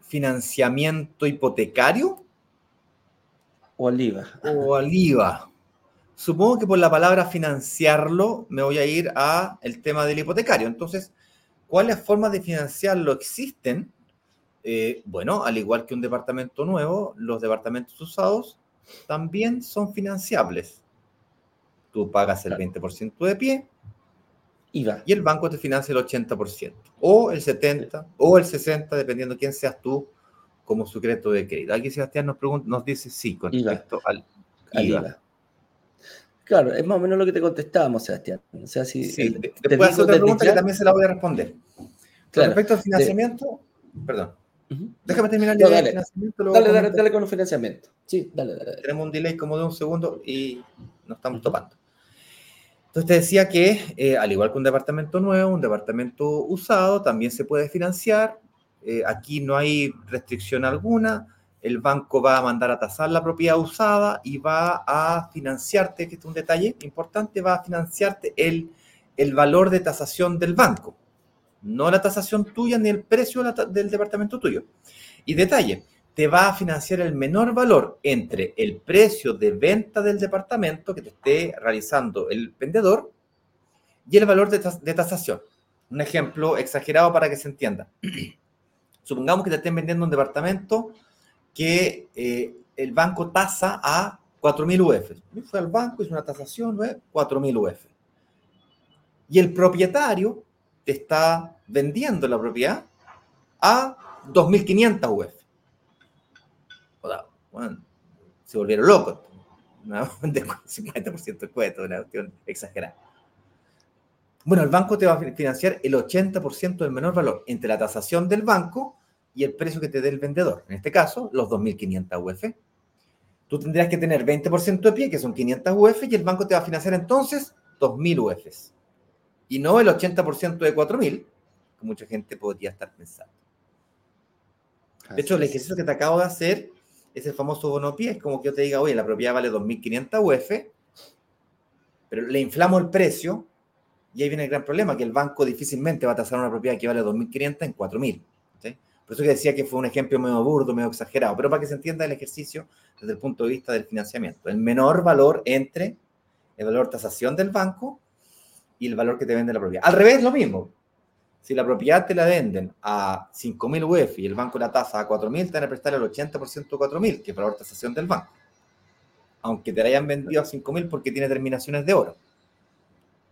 financiamiento hipotecario. O al IVA. O al IVA. Supongo que por la palabra financiarlo me voy a ir a el tema del hipotecario. Entonces, ¿cuáles formas de financiarlo existen? Eh, bueno, al igual que un departamento nuevo, los departamentos usados también son financiables. Tú pagas el 20% de pie IVA. y el banco te financia el 80%, o el 70%, o el 60%, dependiendo quién seas tú como sujeto de crédito. Aquí Sebastián nos, pregunta, nos dice sí con respecto al, IVA. Claro, es más o menos lo que te contestábamos, Sebastián. O sea, si sí, te, hacer otra pregunta que también se la voy a responder. Con respecto al financiamiento, perdón. Déjame terminar no, dale. Dale, dale, dale, con el financiamiento. Sí, dale, dale, Tenemos un delay como de un segundo y nos estamos topando. Entonces te decía que, eh, al igual que un departamento nuevo, un departamento usado también se puede financiar. Eh, aquí no hay restricción alguna. El banco va a mandar a tasar la propiedad usada y va a financiarte, que es un detalle importante, va a financiarte el, el valor de tasación del banco no la tasación tuya ni el precio del departamento tuyo. Y detalle, te va a financiar el menor valor entre el precio de venta del departamento que te esté realizando el vendedor y el valor de, tasación. Un ejemplo exagerado para que se entienda. Supongamos que te estén vendiendo un departamento que eh, el banco tasa a 4.000 UF. Fue al banco, hizo una tasación, 4.000 UF. Y el propietario te está vendiendo la propiedad a 2.500 UF. Bueno, se volvieron locos. Una, 50% de cuento, una cuestión exagerada. Bueno, el banco te va a financiar el 80% del menor valor entre la tasación del banco y el precio que te dé el vendedor. En este caso, los 2.500 UF. Tú tendrías que tener 20% de pie, que son 500 UF, y el banco te va a financiar entonces 2.000 UF y no el 80% de 4.000, que mucha gente podría estar pensando. De hecho, el ejercicio que te acabo de hacer es el famoso bono pie, es como que yo te diga, oye, la propiedad vale 2.500 UF, pero le inflamo el precio y ahí viene el gran problema, que el banco difícilmente va a tasar una propiedad que vale 2.500 en 4.000. Por eso que decía que fue un ejemplo medio burdo, medio exagerado, pero para que se entienda el ejercicio desde el punto de vista del financiamiento. El menor valor entre el valor de tasación del banco y el valor que te vende la propiedad. Al revés, lo mismo. Si la propiedad te la venden a 5.000 UF y el banco la tasa a 4.000, te van a prestar el 80% de 4.000, que es el valor de tasación del banco. Aunque te la hayan vendido a 5.000 porque tiene terminaciones de oro.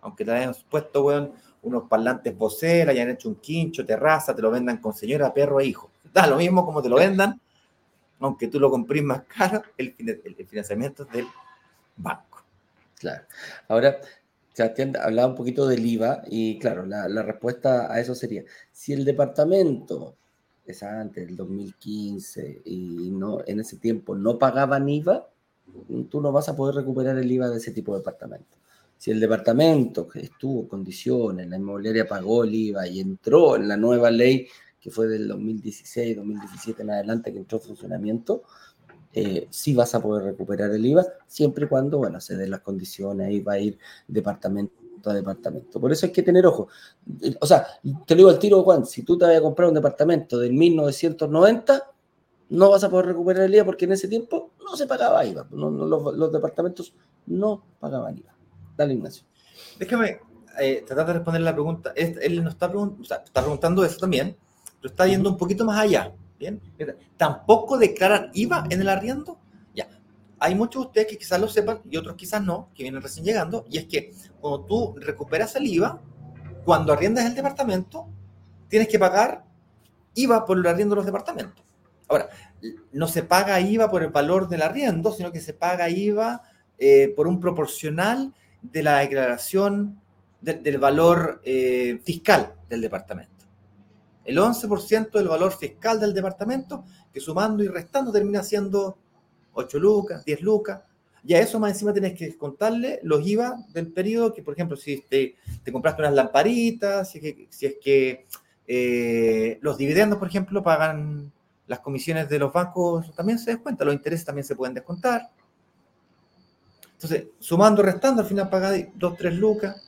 Aunque te hayan puesto, unos parlantes vocera, hayan hecho un quincho, terraza, te lo vendan con señora, perro e hijo. Da lo mismo como te lo vendan, aunque tú lo compres más caro, el, el financiamiento es del banco. Claro. Ahora, Sebastián hablaba un poquito del IVA y claro, la, respuesta a eso sería, si el departamento es antes del 2015 y no en ese tiempo no pagaban IVA, tú no vas a poder recuperar el IVA de ese tipo de departamento. Si el departamento que estuvo condiciones, la inmobiliaria pagó el IVA y entró en la nueva ley que fue del 2016, 2017 en adelante que entró en funcionamiento, eh, sí vas a poder recuperar el IVA, siempre y cuando, bueno, se den las condiciones, ahí va a ir departamento a departamento. Por eso hay que tener ojo. O sea, te lo digo al tiro, Juan, si tú te vas a comprar un departamento del 1990, no vas a poder recuperar el IVA porque en ese tiempo no se pagaba IVA. los, departamentos no pagaban IVA. Dale, Ignacio. Déjame eh, tratar de responder la pregunta, él no está, está preguntando eso también, pero está yendo un poquito más allá. ¿Bien? ¿Tampoco declaran IVA en el arriendo? Ya. Hay muchos de ustedes que quizás lo sepan y otros quizás no, que vienen recién llegando, y es que cuando tú recuperas el IVA, cuando arriendas el departamento, tienes que pagar IVA por el arriendo de los departamentos. Ahora, no se paga IVA por el valor del arriendo, sino que se paga IVA eh, por un proporcional de la declaración del valor eh, fiscal del departamento. El 11% del valor fiscal del departamento, que sumando y restando termina siendo 8 lucas, 10 lucas. Y a eso más encima tienes que contarle los IVA del periodo, que por ejemplo, si te, te compraste unas lamparitas, si es que, si es que eh, los dividendos, por ejemplo, pagan las comisiones de los bancos, también se descuentan, los intereses también se pueden descontar. Entonces, sumando, restando, al final pagas 2, 3 lucas.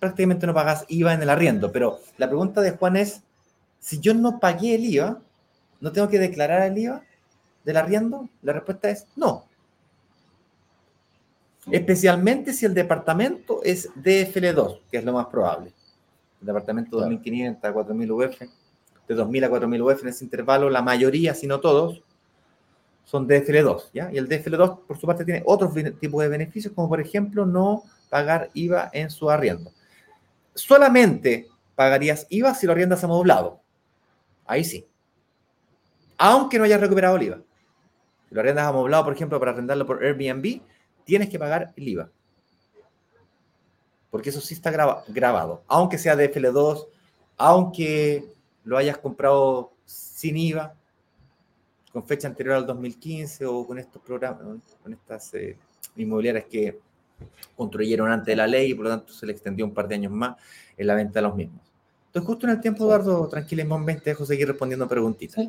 Prácticamente no pagas IVA en el arriendo. Pero la pregunta de Juan es, si yo no pagué el IVA, ¿no tengo que declarar el IVA del arriendo? La respuesta es no. Especialmente si el departamento es DFL2, que es lo más probable. El departamento 2500 a 4000 UF, de 2000 a 4000 UF en ese intervalo, la mayoría, si no todos, son DFL2, ¿ya? Y el DFL2, por su parte, tiene otros tipos de beneficios, como por ejemplo no pagar IVA en su arriendo. Solamente pagarías IVA si lo arriendas amoblado. Ahí sí. Aunque no hayas recuperado el IVA. Si lo arriendas amoblado, por ejemplo, para arrendarlo por Airbnb, tienes que pagar el IVA. Porque eso sí está grabado. Aunque sea DFL2, aunque lo hayas comprado sin IVA, con fecha anterior al 2015 o con estos programas, con estas eh, inmobiliarias que construyeron antes de la ley y por lo tanto se le extendió un par de años más en la venta de los mismos. Entonces, justo en el tiempo, Eduardo, tranquilo, en 20, dejo seguir respondiendo preguntitas.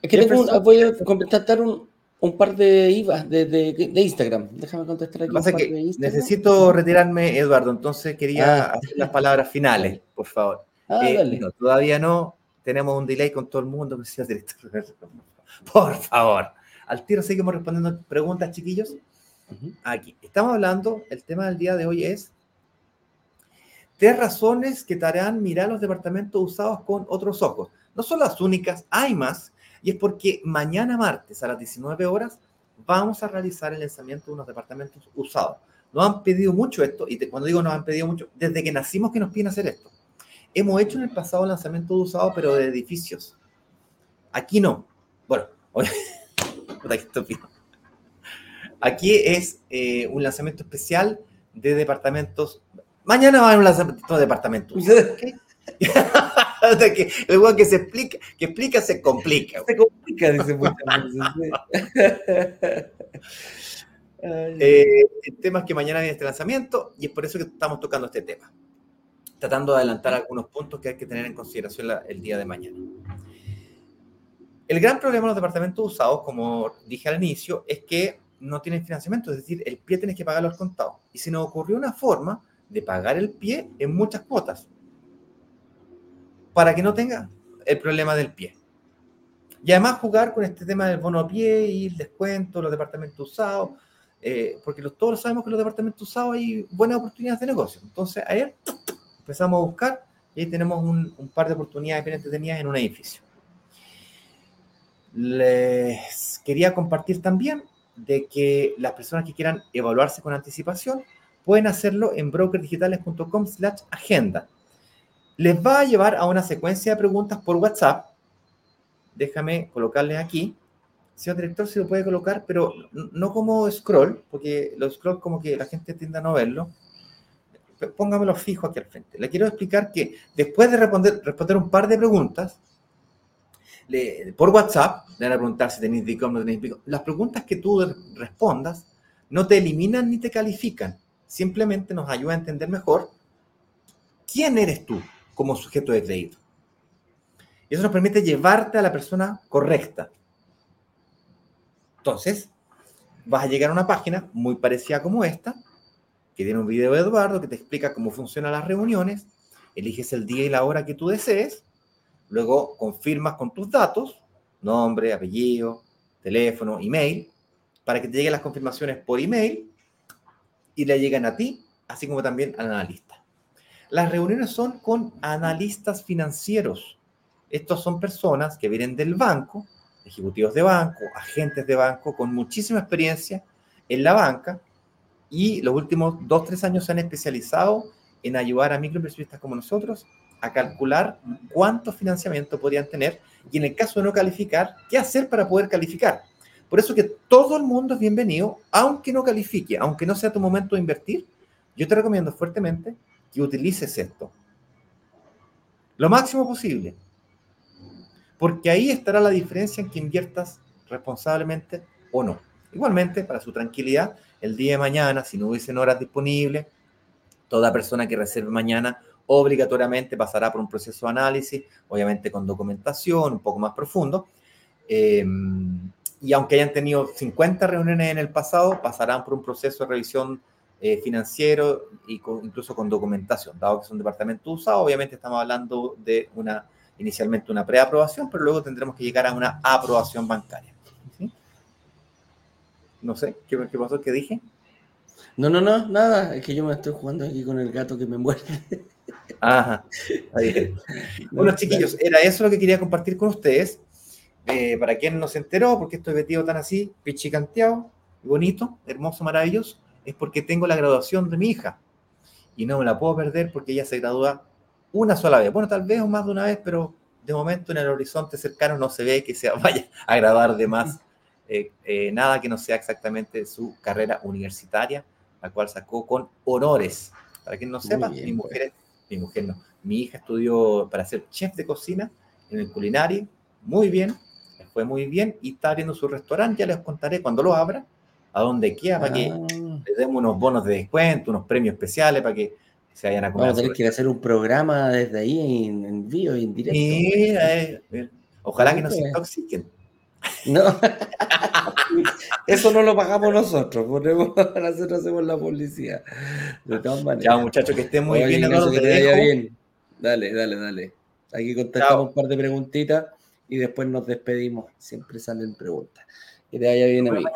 Es que tengo voy a contestar un, un, par de IVA de, de, de, Instagram. Déjame contestar aquí. Pasa que necesito retirarme, Eduardo, entonces quería ah. hacer las palabras finales, por favor. Ah, eh, no, todavía no, tenemos un delay con todo el mundo, director. Por favor. Al tiro seguimos respondiendo preguntas, chiquillos. Aquí. Estamos hablando, el tema del día de hoy es tres razones que te harán mirar los departamentos usados con otros ojos. No son las únicas, hay más. Y es porque mañana martes a las 19 horas vamos a realizar el lanzamiento de unos departamentos usados. Nos han pedido mucho esto, y cuando digo nos han pedido mucho, desde que nacimos que nos piden hacer esto. Hemos hecho en el pasado lanzamiento de usados, pero de edificios. Aquí no. Bueno, Aquí es eh, un lanzamiento especial de departamentos. Mañana va a haber un lanzamiento de departamentos. que el que se explica, que explica se complica. Se complica, dice. Eh, el tema es que mañana viene este lanzamiento y es por eso que estamos tocando este tema. Tratando de adelantar algunos puntos que hay que tener en consideración el día de mañana. El gran problema de los departamentos usados, como dije al inicio, es que no tienen financiamiento, es decir, el pie tienes que pagarlo al contado. Y se nos ocurrió una forma de pagar el pie en muchas cuotas para que no tenga el problema del pie. Y además jugar con este tema del bono pie y el descuento, los departamentos usados, eh, porque todos sabemos que los departamentos usados hay buenas oportunidades de negocio. Entonces, ayer empezamos a buscar y ahí tenemos un, un par de oportunidades bien entretenidas en un edificio les quería compartir también de que las personas que quieran evaluarse con anticipación pueden hacerlo en brokerdigitales.com slash agenda. Les va a llevar a una secuencia de preguntas por WhatsApp. Déjame colocarle aquí. Señor director, si lo puede colocar, pero no como scroll, porque los scroll como que la gente tiende a no verlo. Póngamelo fijo aquí al frente. Le quiero explicar que después de responder, responder un par de preguntas, por WhatsApp, le van a preguntar si tenéis o no tenéis Bitcoin. Las preguntas que tú respondas no te eliminan ni te califican, simplemente nos ayuda a entender mejor quién eres tú como sujeto de crédito. Y eso nos permite llevarte a la persona correcta. Entonces, vas a llegar a una página muy parecida como esta, que tiene un video de Eduardo que te explica cómo funcionan las reuniones, eliges el día y la hora que tú desees, Luego confirmas con tus datos, nombre, apellido, teléfono, email, para que te lleguen las confirmaciones por email y le lleguen a ti así como también al analista. Las reuniones son con analistas financieros. Estos son personas que vienen del banco, ejecutivos de banco, agentes de banco con muchísima experiencia en la banca y los últimos dos, tres años se han especializado en ayudar a microinversionistas como nosotros a calcular cuánto financiamiento podrían tener y en el caso de no calificar, qué hacer para poder calificar. Por eso que todo el mundo es bienvenido, aunque no califique, aunque no sea tu momento de invertir, yo te recomiendo fuertemente que utilices esto. Lo máximo posible. Porque ahí estará la diferencia en que inviertas responsablemente o no. Igualmente, para su tranquilidad, el día de mañana, si no hubiesen horas disponibles, toda persona que reserve mañana obligatoriamente pasará por un proceso de análisis, obviamente con documentación un poco más profundo. Eh, y aunque hayan tenido 50 reuniones en el pasado, pasarán por un proceso de revisión eh, financiero y incluso con documentación, dado que es un departamento usado. Obviamente estamos hablando de una inicialmente una preaprobación, pero luego tendremos que llegar a una aprobación bancaria. No sé, ¿qué, ¿qué pasó? ¿Qué dije? No, no, no, nada. Es que yo me estoy jugando aquí con el gato que me muerde. Ajá. bueno, chiquillos, era eso lo que quería compartir con ustedes. Eh, para quien no se enteró, porque estoy vestido tan así, pichicanteado, bonito, hermoso, maravilloso, es porque tengo la graduación de mi hija. Y no me la puedo perder porque ella se gradúa una sola vez. Bueno, tal vez o más de una vez, pero de momento en el horizonte cercano no se ve que se vaya a graduar de más eh, eh, nada que no sea exactamente su carrera universitaria, la cual sacó con honores. Para quien no sepa, mi mujer, mi mujer no, mi hija estudió para ser chef de cocina en el culinario, muy bien, fue muy bien y está abriendo su restaurante, ya les contaré cuando lo abra, a dónde queda, para que ah. le demos unos bonos de descuento, unos premios especiales, para que se vayan a comer. Vamos a tener que hacer un programa desde ahí en, en vivo y en directo. Eh, ojalá que no se intoxiquen. No, eso no lo pagamos nosotros, nosotros hacemos la publicidad. De todas maneras. Chao, muchachos, que estén muy bien, bien. Dale, dale, dale. Aquí contestamos un par de preguntitas y después nos despedimos. Siempre salen preguntas. Que te vaya bien, amigo.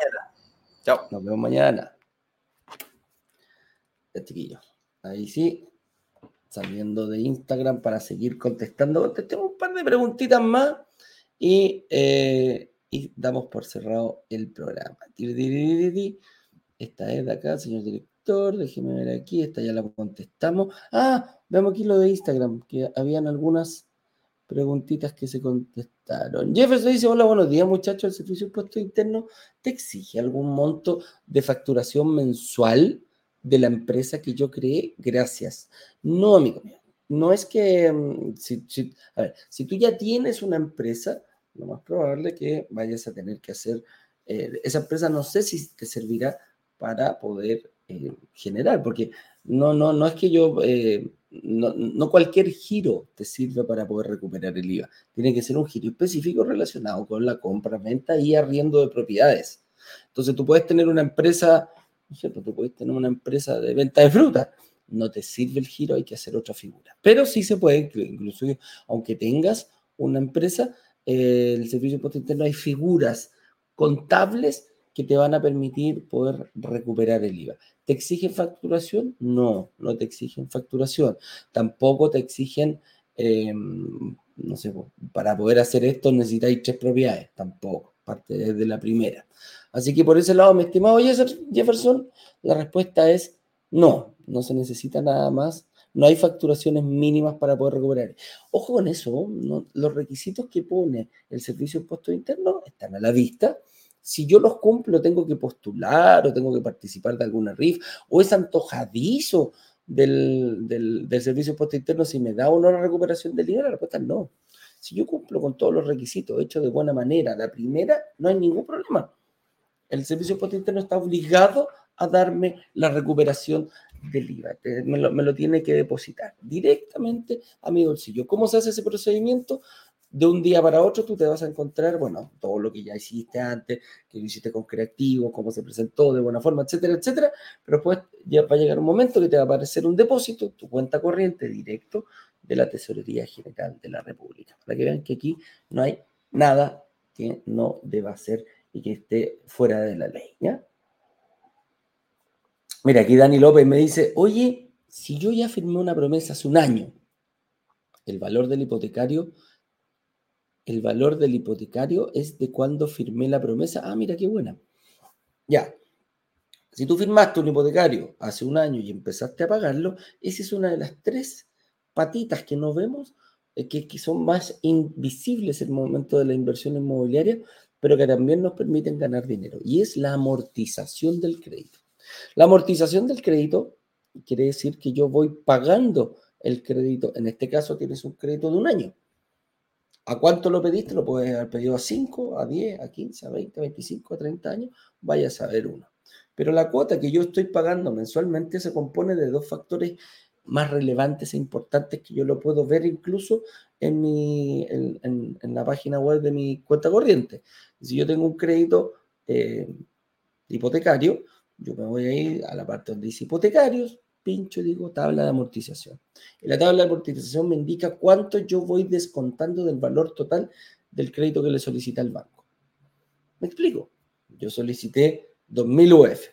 Chao. Nos vemos mañana. Ya, chiquillos. Ahí sí. Saliendo de Instagram para seguir contestando. Contestemos un par de preguntitas más y, eh, y damos por cerrado el programa. Esta es de acá, señor director. Déjeme ver aquí. Esta ya la contestamos. Ah, veamos aquí lo de Instagram, que habían algunas preguntitas que se contestaron. Jefferson dice, hola, buenos días muchachos, el servicio de impuesto interno te exige algún monto de facturación mensual de la empresa que yo creé, gracias. No, amigo mío, no es que, mm, si, a ver, si tú ya tienes una empresa, lo más probable que vayas a tener que hacer, eh, esa empresa no sé si te servirá para poder eh, general, porque no, no, no es que yo, eh, no, cualquier giro te sirve para poder recuperar el IVA. Tiene que ser un giro específico relacionado con la compra, venta y arriendo de propiedades. Entonces tú puedes tener una empresa, no sé, pues tú puedes tener una empresa de venta de fruta. No te sirve el giro, hay que hacer otra figura. Pero sí se puede, incluso aunque tengas una empresa, el servicio de impuesto interno hay figuras contables que te van a permitir poder recuperar el IVA. ¿Te exigen facturación? No, no te exigen facturación. Tampoco te exigen, em, no sé, para poder hacer esto necesitáis tres propiedades, tampoco, parte de la primera. Así que por ese lado, mi estimado Jefferson, la respuesta es no, no se necesita nada más. No hay facturaciones mínimas para poder recuperar. Ojo con eso, los requisitos que pone el Servicio de Impuestos Internos están a la vista si yo los cumplo, tengo que postular o tengo que participar de alguna RIF, o es antojadizo del, Servicio de Impuesto Interno si me da o no la recuperación del IVA, la respuesta es no. Si yo cumplo con todos los requisitos hechos de buena manera, la primera, no hay ningún problema. El Servicio de Impuesto Interno está obligado a darme la recuperación del IVA. Me lo, tiene que depositar directamente a mi bolsillo. ¿Cómo se hace ese procedimiento? de un día para otro tú te vas a encontrar, bueno, todo lo que ya hiciste antes, que lo hiciste con creativo, cómo se presentó de buena forma, etcétera, etcétera, pero pues ya va a llegar un momento que te va a aparecer un depósito, tu cuenta corriente directo de la Tesorería General de la República, para que vean que aquí no hay nada que no deba ser y que esté fuera de la ley, ¿ya? Mira, aquí Dani López me dice, oye, si yo ya firmé una promesa hace un año, el valor del hipotecario, el valor del hipotecario es de cuando firmé la promesa. Ah, mira qué buena. Ya. Si tú firmaste un hipotecario hace un año y empezaste a pagarlo, esa es una de las tres patitas que no vemos, eh, que, que son más invisibles en el momento de la inversión inmobiliaria, pero que también nos permiten ganar dinero. Y es la amortización del crédito. La amortización del crédito quiere decir que yo voy pagando el crédito. En este caso tienes un crédito de un año. ¿A cuánto lo pediste? Lo puedes haber pedido a 5, a 10, a 15, a 20, a 25, a 30 años. Vaya a saber uno. Pero la cuota que yo estoy pagando mensualmente se compone de dos factores más relevantes e importantes que yo lo puedo ver incluso en, mi, en, la página web de mi cuenta corriente. Si yo tengo un crédito eh, hipotecario, yo me voy a ir a la parte donde dice hipotecarios, pincho digo tabla de amortización. Y la tabla de amortización me indica cuánto yo voy descontando del valor total del crédito que le solicita el banco. ¿Me explico? Yo solicité 2.000 UF.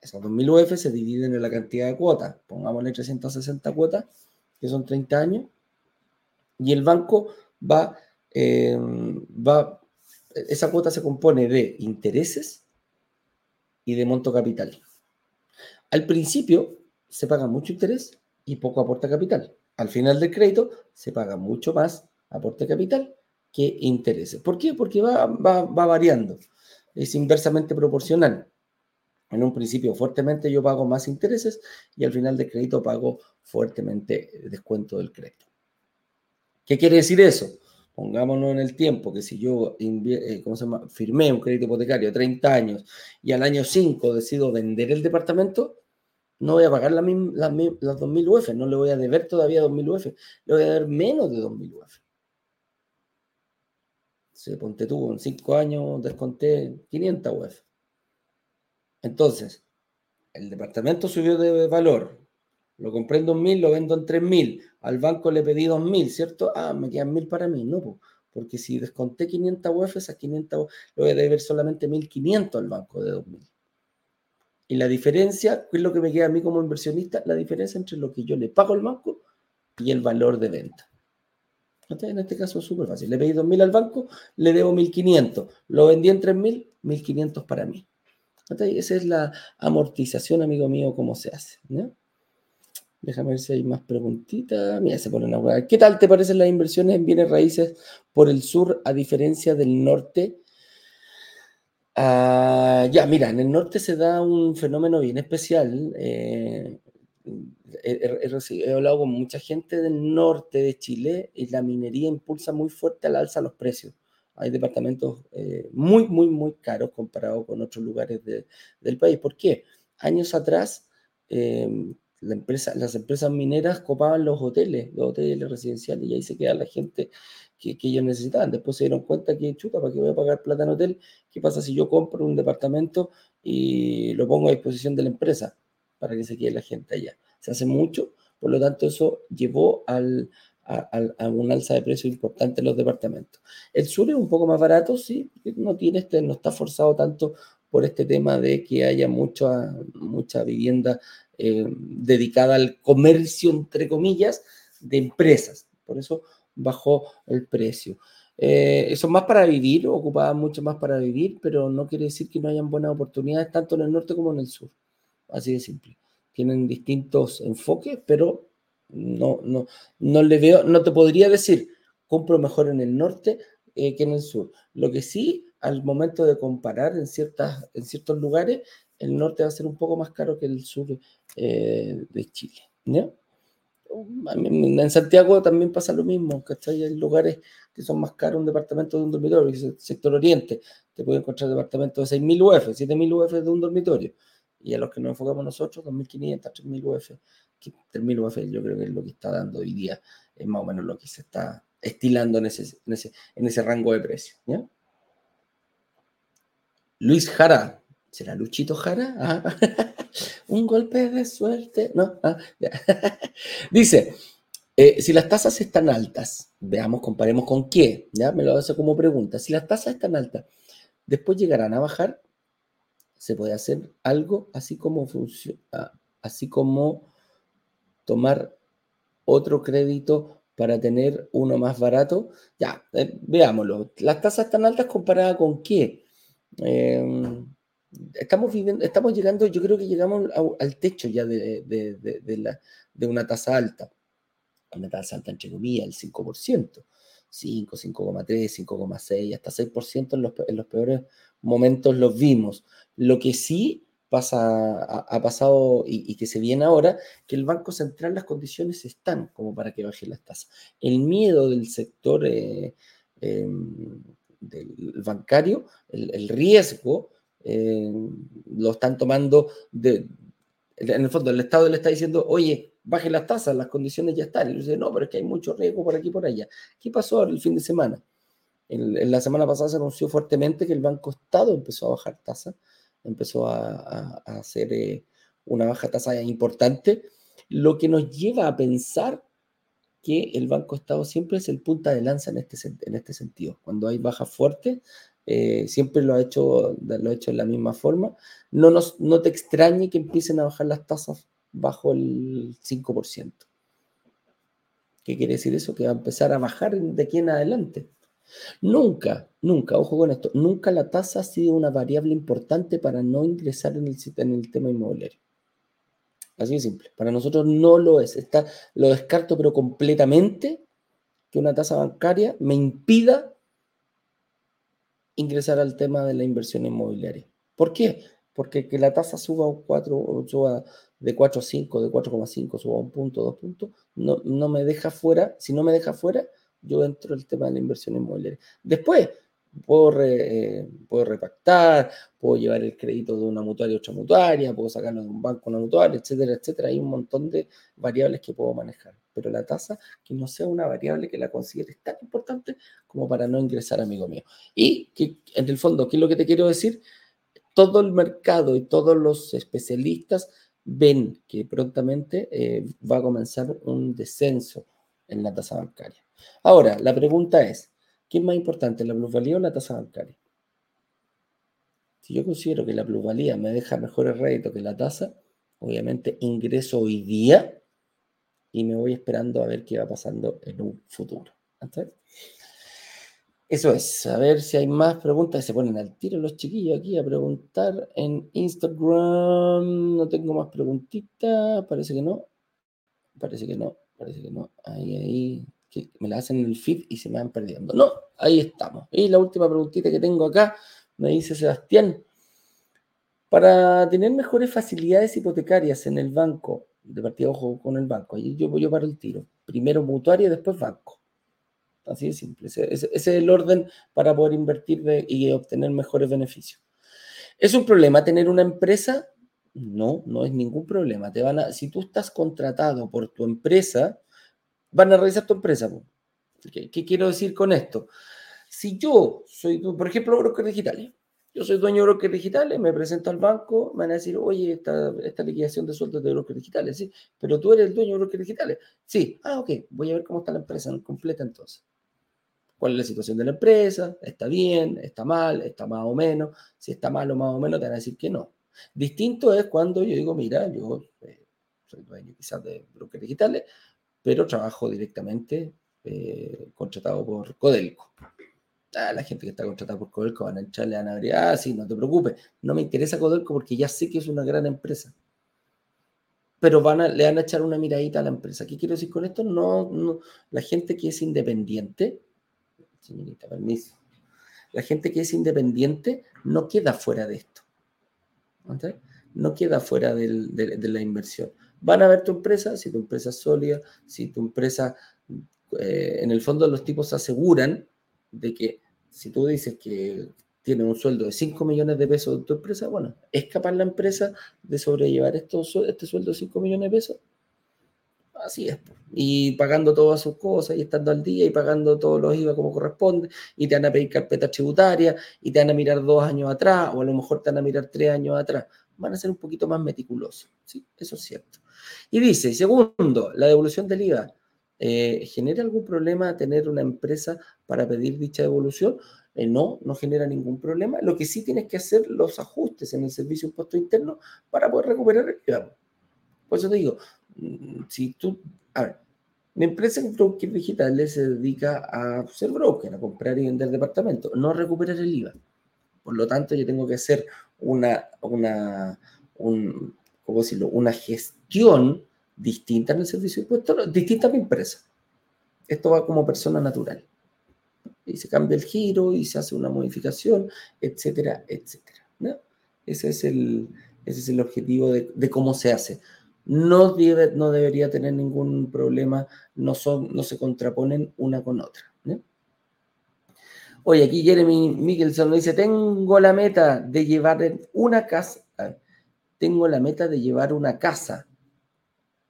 Esas 2.000 UF se dividen en la cantidad de cuotas. Pongámosle 360 cuotas, que son 30 años. Y el banco va, eh, va, esa cuota se compone de intereses y de monto capital. Al principio se paga mucho interés y poco aporte capital. Al final del crédito se paga mucho más aporte capital que intereses. ¿Por qué? Porque va, va, va variando. Es inversamente proporcional. En un principio fuertemente yo pago más intereses y al final del crédito pago fuertemente descuento del crédito. ¿Qué quiere decir eso? Pongámonos en el tiempo que si yo eh, ¿cómo se llama? firmé un crédito hipotecario de 30 años y al año 5 decido vender el departamento, no voy a pagar las 2.000 UF, no le voy a deber todavía 2.000 UF, le voy a deber menos de 2.000 UF. Se ponte tú, en 5 años desconté 500 UF. Entonces, el departamento subió de valor, lo compré en 2.000, lo vendo en 3.000, al banco le pedí 2.000, ¿cierto? Ah, me quedan 1.000 para mí, no, porque si desconté 500 UF, esas 500 le voy a deber solamente 1.500 al banco de 2.000. Y la diferencia, ¿qué es lo que me queda a mí como inversionista? La diferencia entre lo que yo le pago al banco y el valor de venta. En este caso es súper fácil. Le pedí 2.000 al banco, le debo 1.500. Lo vendí en 3.000, 1.500 para mí. Esa es la amortización, amigo mío, cómo se hace. Déjame ver si hay más preguntitas. Mira, se ponen a ¿Qué tal te parecen las inversiones en bienes raíces por el sur a diferencia del norte? Ah, ya, mira, en el norte se da un fenómeno bien especial. Eh, he, hablado con mucha gente del norte de Chile y la minería impulsa muy fuerte al alza los precios hay departamentos eh, muy, muy, muy caros comparados con otros lugares del país. ¿Por qué? Años atrás, em, las empresas mineras copaban los hoteles, los hoteles residenciales, y ahí se queda la gente que, ellos necesitaban. Después se dieron cuenta que, chuta, ¿para qué voy a pagar plata en hotel? ¿Qué pasa si yo compro un departamento y lo pongo a disposición de la empresa para que se quede la gente allá? Se hace mucho, por lo tanto, eso llevó al, a, un alza de precio importante en los departamentos. El sur es un poco más barato, sí, no tiene este, no está forzado tanto por este tema de que haya mucha, mucha vivienda eh, dedicada al comercio, entre comillas, de empresas. Por eso bajó el precio. Eh, es más para vivir, ocupaba mucho más para vivir, pero no quiere decir que no hayan buenas oportunidades tanto en el norte como en el sur. Así de simple. Tienen distintos enfoques, pero no, no, no le veo, no te podría decir, compro mejor en el norte eh, que en el sur. Lo que sí, al momento de comparar en, ciertas, en ciertos lugares, el norte va a ser un poco más caro que el sur eh, de Chile. En Santiago también pasa lo mismo, ¿cachai? Hay lugares que son más caros un departamento de un dormitorio, el sector oriente, te puede encontrar departamentos de 6.000 UF, 7.000 UF de un dormitorio. Y a los que nos enfocamos nosotros, 2.500, 3.000 UF 3.000 UF yo creo que es lo que está dando hoy día, es más o menos lo que se está estilando en ese, en ese, rango de precio. Luis Jara, ¿será Luchito Jara? Ah, un golpe de suerte, ¿no? Ah, Dice, eh, si las tasas están altas, veamos, comparemos con qué, ¿ya? Me lo hace como pregunta. Si las tasas están altas, después llegarán a bajar, se puede hacer algo así como funciona, así como tomar otro crédito para tener uno más barato. Ya, eh, veámoslo. Las tasas tan altas comparadas con qué? Em, estamos viviendo, estamos llegando, yo creo que llegamos al techo ya de, de, una tasa alta. Una tasa alta entre comillas, el 5%. 5, 5,3, 5,6, hasta 6% en los, en los peores momentos los vimos. Lo que sí pasa, ha, pasado y, que se viene ahora, que el Banco Central las condiciones están como para que baje las tasas. El miedo del sector eh, em, bancario, el, riesgo, em, lo están tomando de, en el fondo, el Estado le está diciendo, oye, baje las tasas, las condiciones ya están. Y dice, no, pero es que hay mucho riesgo por aquí y por allá. ¿Qué pasó el fin de semana? En, la semana pasada se anunció fuertemente que el Banco Estado empezó a bajar tasas, empezó a, hacer eh, una baja tasa importante, lo que nos lleva a pensar que el Banco Estado siempre es el punta de lanza en este, en este sentido. Cuando hay bajas fuertes, eh, siempre lo ha, hecho, lo ha hecho de la misma forma. No, nos, no te extrañe que empiecen a bajar las tasas bajo el 5%. ¿Qué quiere decir eso? Que va a empezar a bajar de aquí en adelante. Nunca, nunca, ojo con esto, nunca la tasa ha sido una variable importante para no ingresar en el, en el tema inmobiliario. Así de simple. Para nosotros no lo es. Está, lo descarto, pero completamente que una tasa bancaria me impida ingresar al tema de la inversión inmobiliaria. ¿Por qué? Porque que la tasa suba un 4, suba de 4 a 5, de 4,5, suba un punto, dos puntos, no, no me deja fuera, si no me deja fuera, yo entro el tema de la inversión inmobiliaria. Después, puedo, eh, puedo repactar, puedo llevar el crédito de una mutuaria a otra mutuaria, puedo sacarlo de un banco a una mutuaria, etcétera, etcétera. Hay un montón de variables que puedo manejar. Pero la tasa, que no sea una variable que la consideres tan importante como para no ingresar, amigo mío. Y que, en el fondo, ¿qué es lo que te quiero decir? Todo el mercado y todos los especialistas ven que prontamente eh, va a comenzar un descenso en la tasa bancaria. Ahora, la pregunta es, ¿qué es más importante, la plusvalía o la tasa bancaria? Si yo considero que la plusvalía me deja mejores réditos que la tasa, obviamente ingreso hoy día y me voy esperando a ver qué va pasando en un futuro. Eso es, a ver si hay más preguntas. Se ponen al tiro los chiquillos aquí a preguntar en Instagram. No tengo más preguntitas, parece que no. Parece que no, parece que no. Ahí, ahí que me la hacen en el feed y se me van perdiendo. No, ahí estamos. Y la última preguntita que tengo acá, me dice Sebastián, para tener mejores facilidades hipotecarias en el banco, de partida ojo con el banco, ahí yo voy para el tiro. Primero mutuario y después banco. Así de simple. Ese, es el orden para poder invertir y obtener mejores beneficios. ¿Es un problema tener una empresa? No, no es ningún problema. Te van a, si tú estás contratado por tu empresa, van a revisar tu empresa. ¿Qué, quiero decir con esto? Si yo soy, por ejemplo, broker digitales, yo soy dueño de brokers digitales, me presento al banco, me van a decir, oye, esta, esta liquidación de sueldos de brokers digitales, sí, pero tú eres el dueño de brokers digitales. Sí, ah, ok, voy a ver cómo está la empresa completa entonces. ¿Cuál es la situación de la empresa? ¿Está bien? ¿Está mal? ¿Está más o menos? Si está mal o más o menos, te van a decir que no. Distinto es cuando yo digo, mira, yo eh, soy dueño quizás de brokers digitales, pero trabajo directamente eh, contratado por Codelco. Ah, la gente que está contratada por Codelco van a echarle a Nagri, ah, sí, no te preocupes, no me interesa Codelco porque ya sé que es una gran empresa. Pero van a, le van a echar una miradita a la empresa. ¿Qué quiero decir con esto? No, la gente que es independiente, señorita, permiso, la gente que es independiente no queda fuera de esto. No queda fuera de la inversión. Van a ver tu empresa, si tu empresa es sólida, si tu empresa, eh, en el fondo los tipos aseguran de que si tú dices que tiene un sueldo de 5 millones de pesos en tu empresa, bueno, ¿es capaz la empresa de sobrellevar este sueldo de 5 millones de pesos? Así es. Y pagando todas sus cosas y estando al día y pagando todos los IVA como corresponde y te van a pedir carpeta tributaria y te van a mirar dos años atrás o a lo mejor te van a mirar tres años atrás. Van a ser un poquito más meticulosos. Sí, eso es cierto. Y dice, segundo, la devolución del IVA. Eh, ¿Genera algún problema tener una empresa para pedir dicha devolución? eh, no, no genera ningún problema. Lo que sí tienes que hacer los ajustes en el servicio de impuesto interno para poder recuperar el IVA. Por eso te digo, mm, si tú, a ver, mi empresa Broker Digitales se dedica a ser broker, a comprar y vender departamentos, no recuperar el IVA. Por lo tanto, yo tengo que hacer una, una, un, ¿cómo decirlo? una gestión distinta en el servicio de impuestos, distinta a mi empresa. Esto va como persona natural. Y se cambia el giro y se hace una modificación, etcétera, etcétera. Ese, es el, ese es el objetivo de, cómo se hace no, debe, no debería tener ningún problema, no, son, no se contraponen una con otra. Oye, aquí Jeremy Mickelson dice, tengo la meta de llevar una casa, tengo la meta de llevar una casa,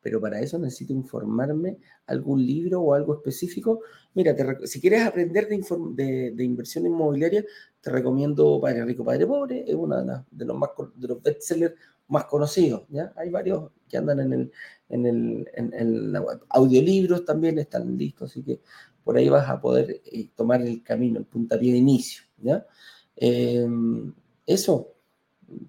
pero para eso necesito informarme algún libro o algo específico. Mira, si quieres aprender de, de, inversión inmobiliaria, te recomiendo Padre Rico, Padre Pobre, es uno de, de, los más de los bestsellers más conocidos. ¿ya? Hay varios que andan en, el, en, el, en, la web. Audiolibros también están listos, así que por ahí vas a poder eh, tomar el camino, el puntapié de inicio. ¿ya? Em, eso,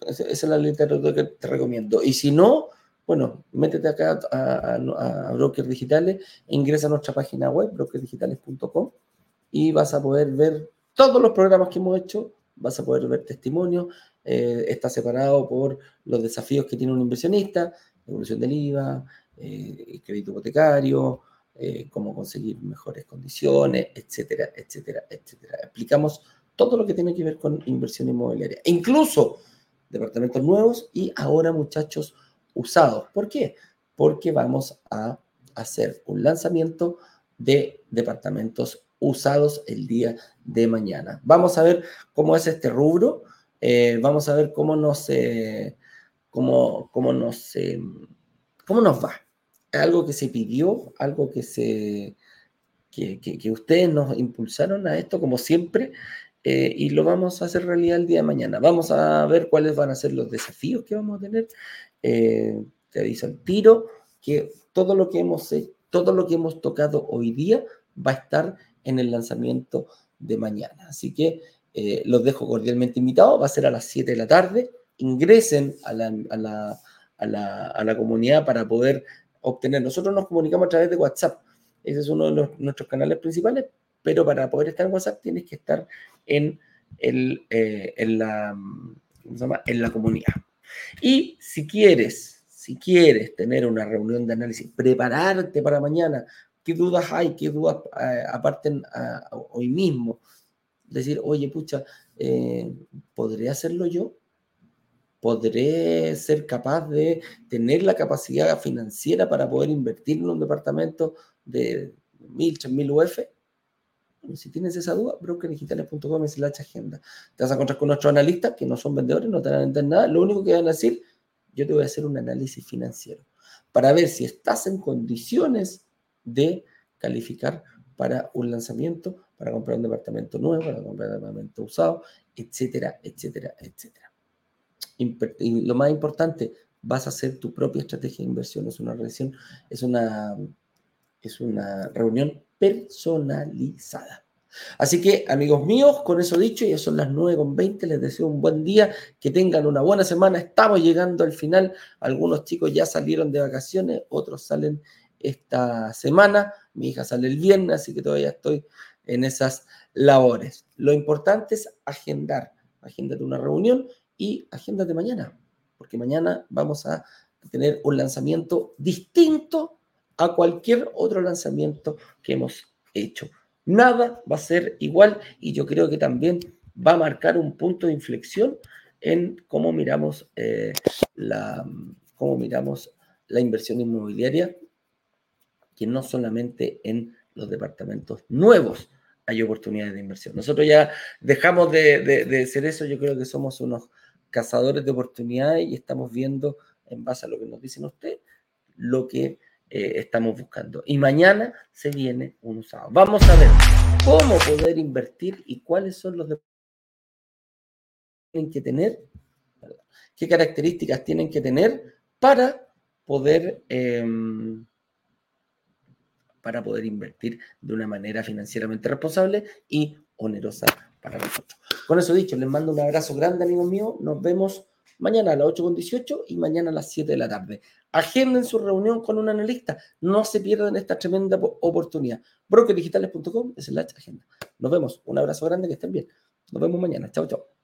esa es la literatura que te recomiendo. Y si no, bueno, métete acá a, a, Brokers Digitales, ingresa a nuestra página web, brokersdigitales.com, y vas a poder ver todos los programas que hemos hecho, vas a poder ver testimonios, eh, está separado por los desafíos que tiene un inversionista, evolución del IVA, eh, crédito hipotecario, eh, cómo conseguir mejores condiciones, etcétera, etcétera, etcétera. Explicamos todo lo que tiene que ver con inversión inmobiliaria, incluso departamentos nuevos y ahora muchachos usados. ¿Por qué? Porque vamos a hacer un lanzamiento de departamentos usados el día de mañana. Vamos a ver cómo es este rubro. Eh, vamos a ver cómo nos, eh, cómo, cómo, nos, eh, cómo nos va. Algo que se pidió, algo que, se, que, que, ustedes nos impulsaron a esto, como siempre, y lo vamos a hacer realidad el día de mañana. Vamos a ver cuáles van a ser los desafíos que vamos a tener. te aviso al tiro que todo lo que hemos todo lo que hemos tocado hoy día va a estar en el lanzamiento de mañana. Así que eh, los dejo cordialmente invitados, va a ser a las 7 de la tarde. Ingresen a la, comunidad para poder obtener. Nosotros nos comunicamos a través de WhatsApp. Ese es uno de nuestros canales principales, pero para poder estar en WhatsApp tienes que estar en, el, eh, en, la, ¿cómo se llama? en la comunidad. Y si quieres, si quieres tener una reunión de análisis, prepararte para mañana, qué dudas hay, qué dudas eh, aparten hoy mismo, decir, oye, pucha, eh, ¿podré hacerlo yo? ¿Podré ser capaz de tener la capacidad financiera para poder invertir en un departamento de 1.000, 3.000 UF? Si tienes esa duda, brokerdigitales.com es la agenda. Te vas a encontrar con nuestros analistas que no son vendedores, no te van a entender nada. Lo único que van a decir, yo te voy a hacer un análisis financiero para ver si estás en condiciones de calificar para un lanzamiento para comprar un departamento nuevo, para comprar un departamento usado, etcétera, etcétera, etcétera. Y lo más importante, vas a hacer tu propia estrategia de inversión. Es una relación, es una, es una reunión personalizada. Así que, amigos míos, con eso dicho, ya son las 9.20, les deseo un buen día, que tengan una buena semana. Estamos llegando al final. Algunos chicos ya salieron de vacaciones, otros salen esta semana. Mi hija sale el viernes, así que todavía estoy en esas labores. Lo importante es agendar. Agéndate una reunión y agéndate mañana, porque mañana vamos a tener un lanzamiento distinto a cualquier otro lanzamiento que hemos hecho. Nada va a ser igual y yo creo que también va a marcar un punto de inflexión en cómo miramos, eh, la, cómo miramos la inversión inmobiliaria, que no solamente en los departamentos nuevos hay oportunidades de inversión. Nosotros ya dejamos de, ser eso, yo creo que somos unos cazadores de oportunidades y estamos viendo, en base a lo que nos dicen ustedes, lo que eh, estamos buscando. Y mañana se viene un usado. Vamos a ver cómo poder invertir y cuáles son los que tienen que tener, qué características tienen que tener para poder... Em, para poder invertir de una manera financieramente responsable y onerosa para nosotros. Con eso dicho, les mando un abrazo grande, amigos míos. Nos vemos mañana a las 8.18 y mañana a las 7 de la tarde. Agenden su reunión con un analista. No se pierdan esta tremenda oportunidad. Brokerdigitales.com es el agenda. Nos vemos. Un abrazo grande, que estén bien. Nos vemos mañana. Chao, chao.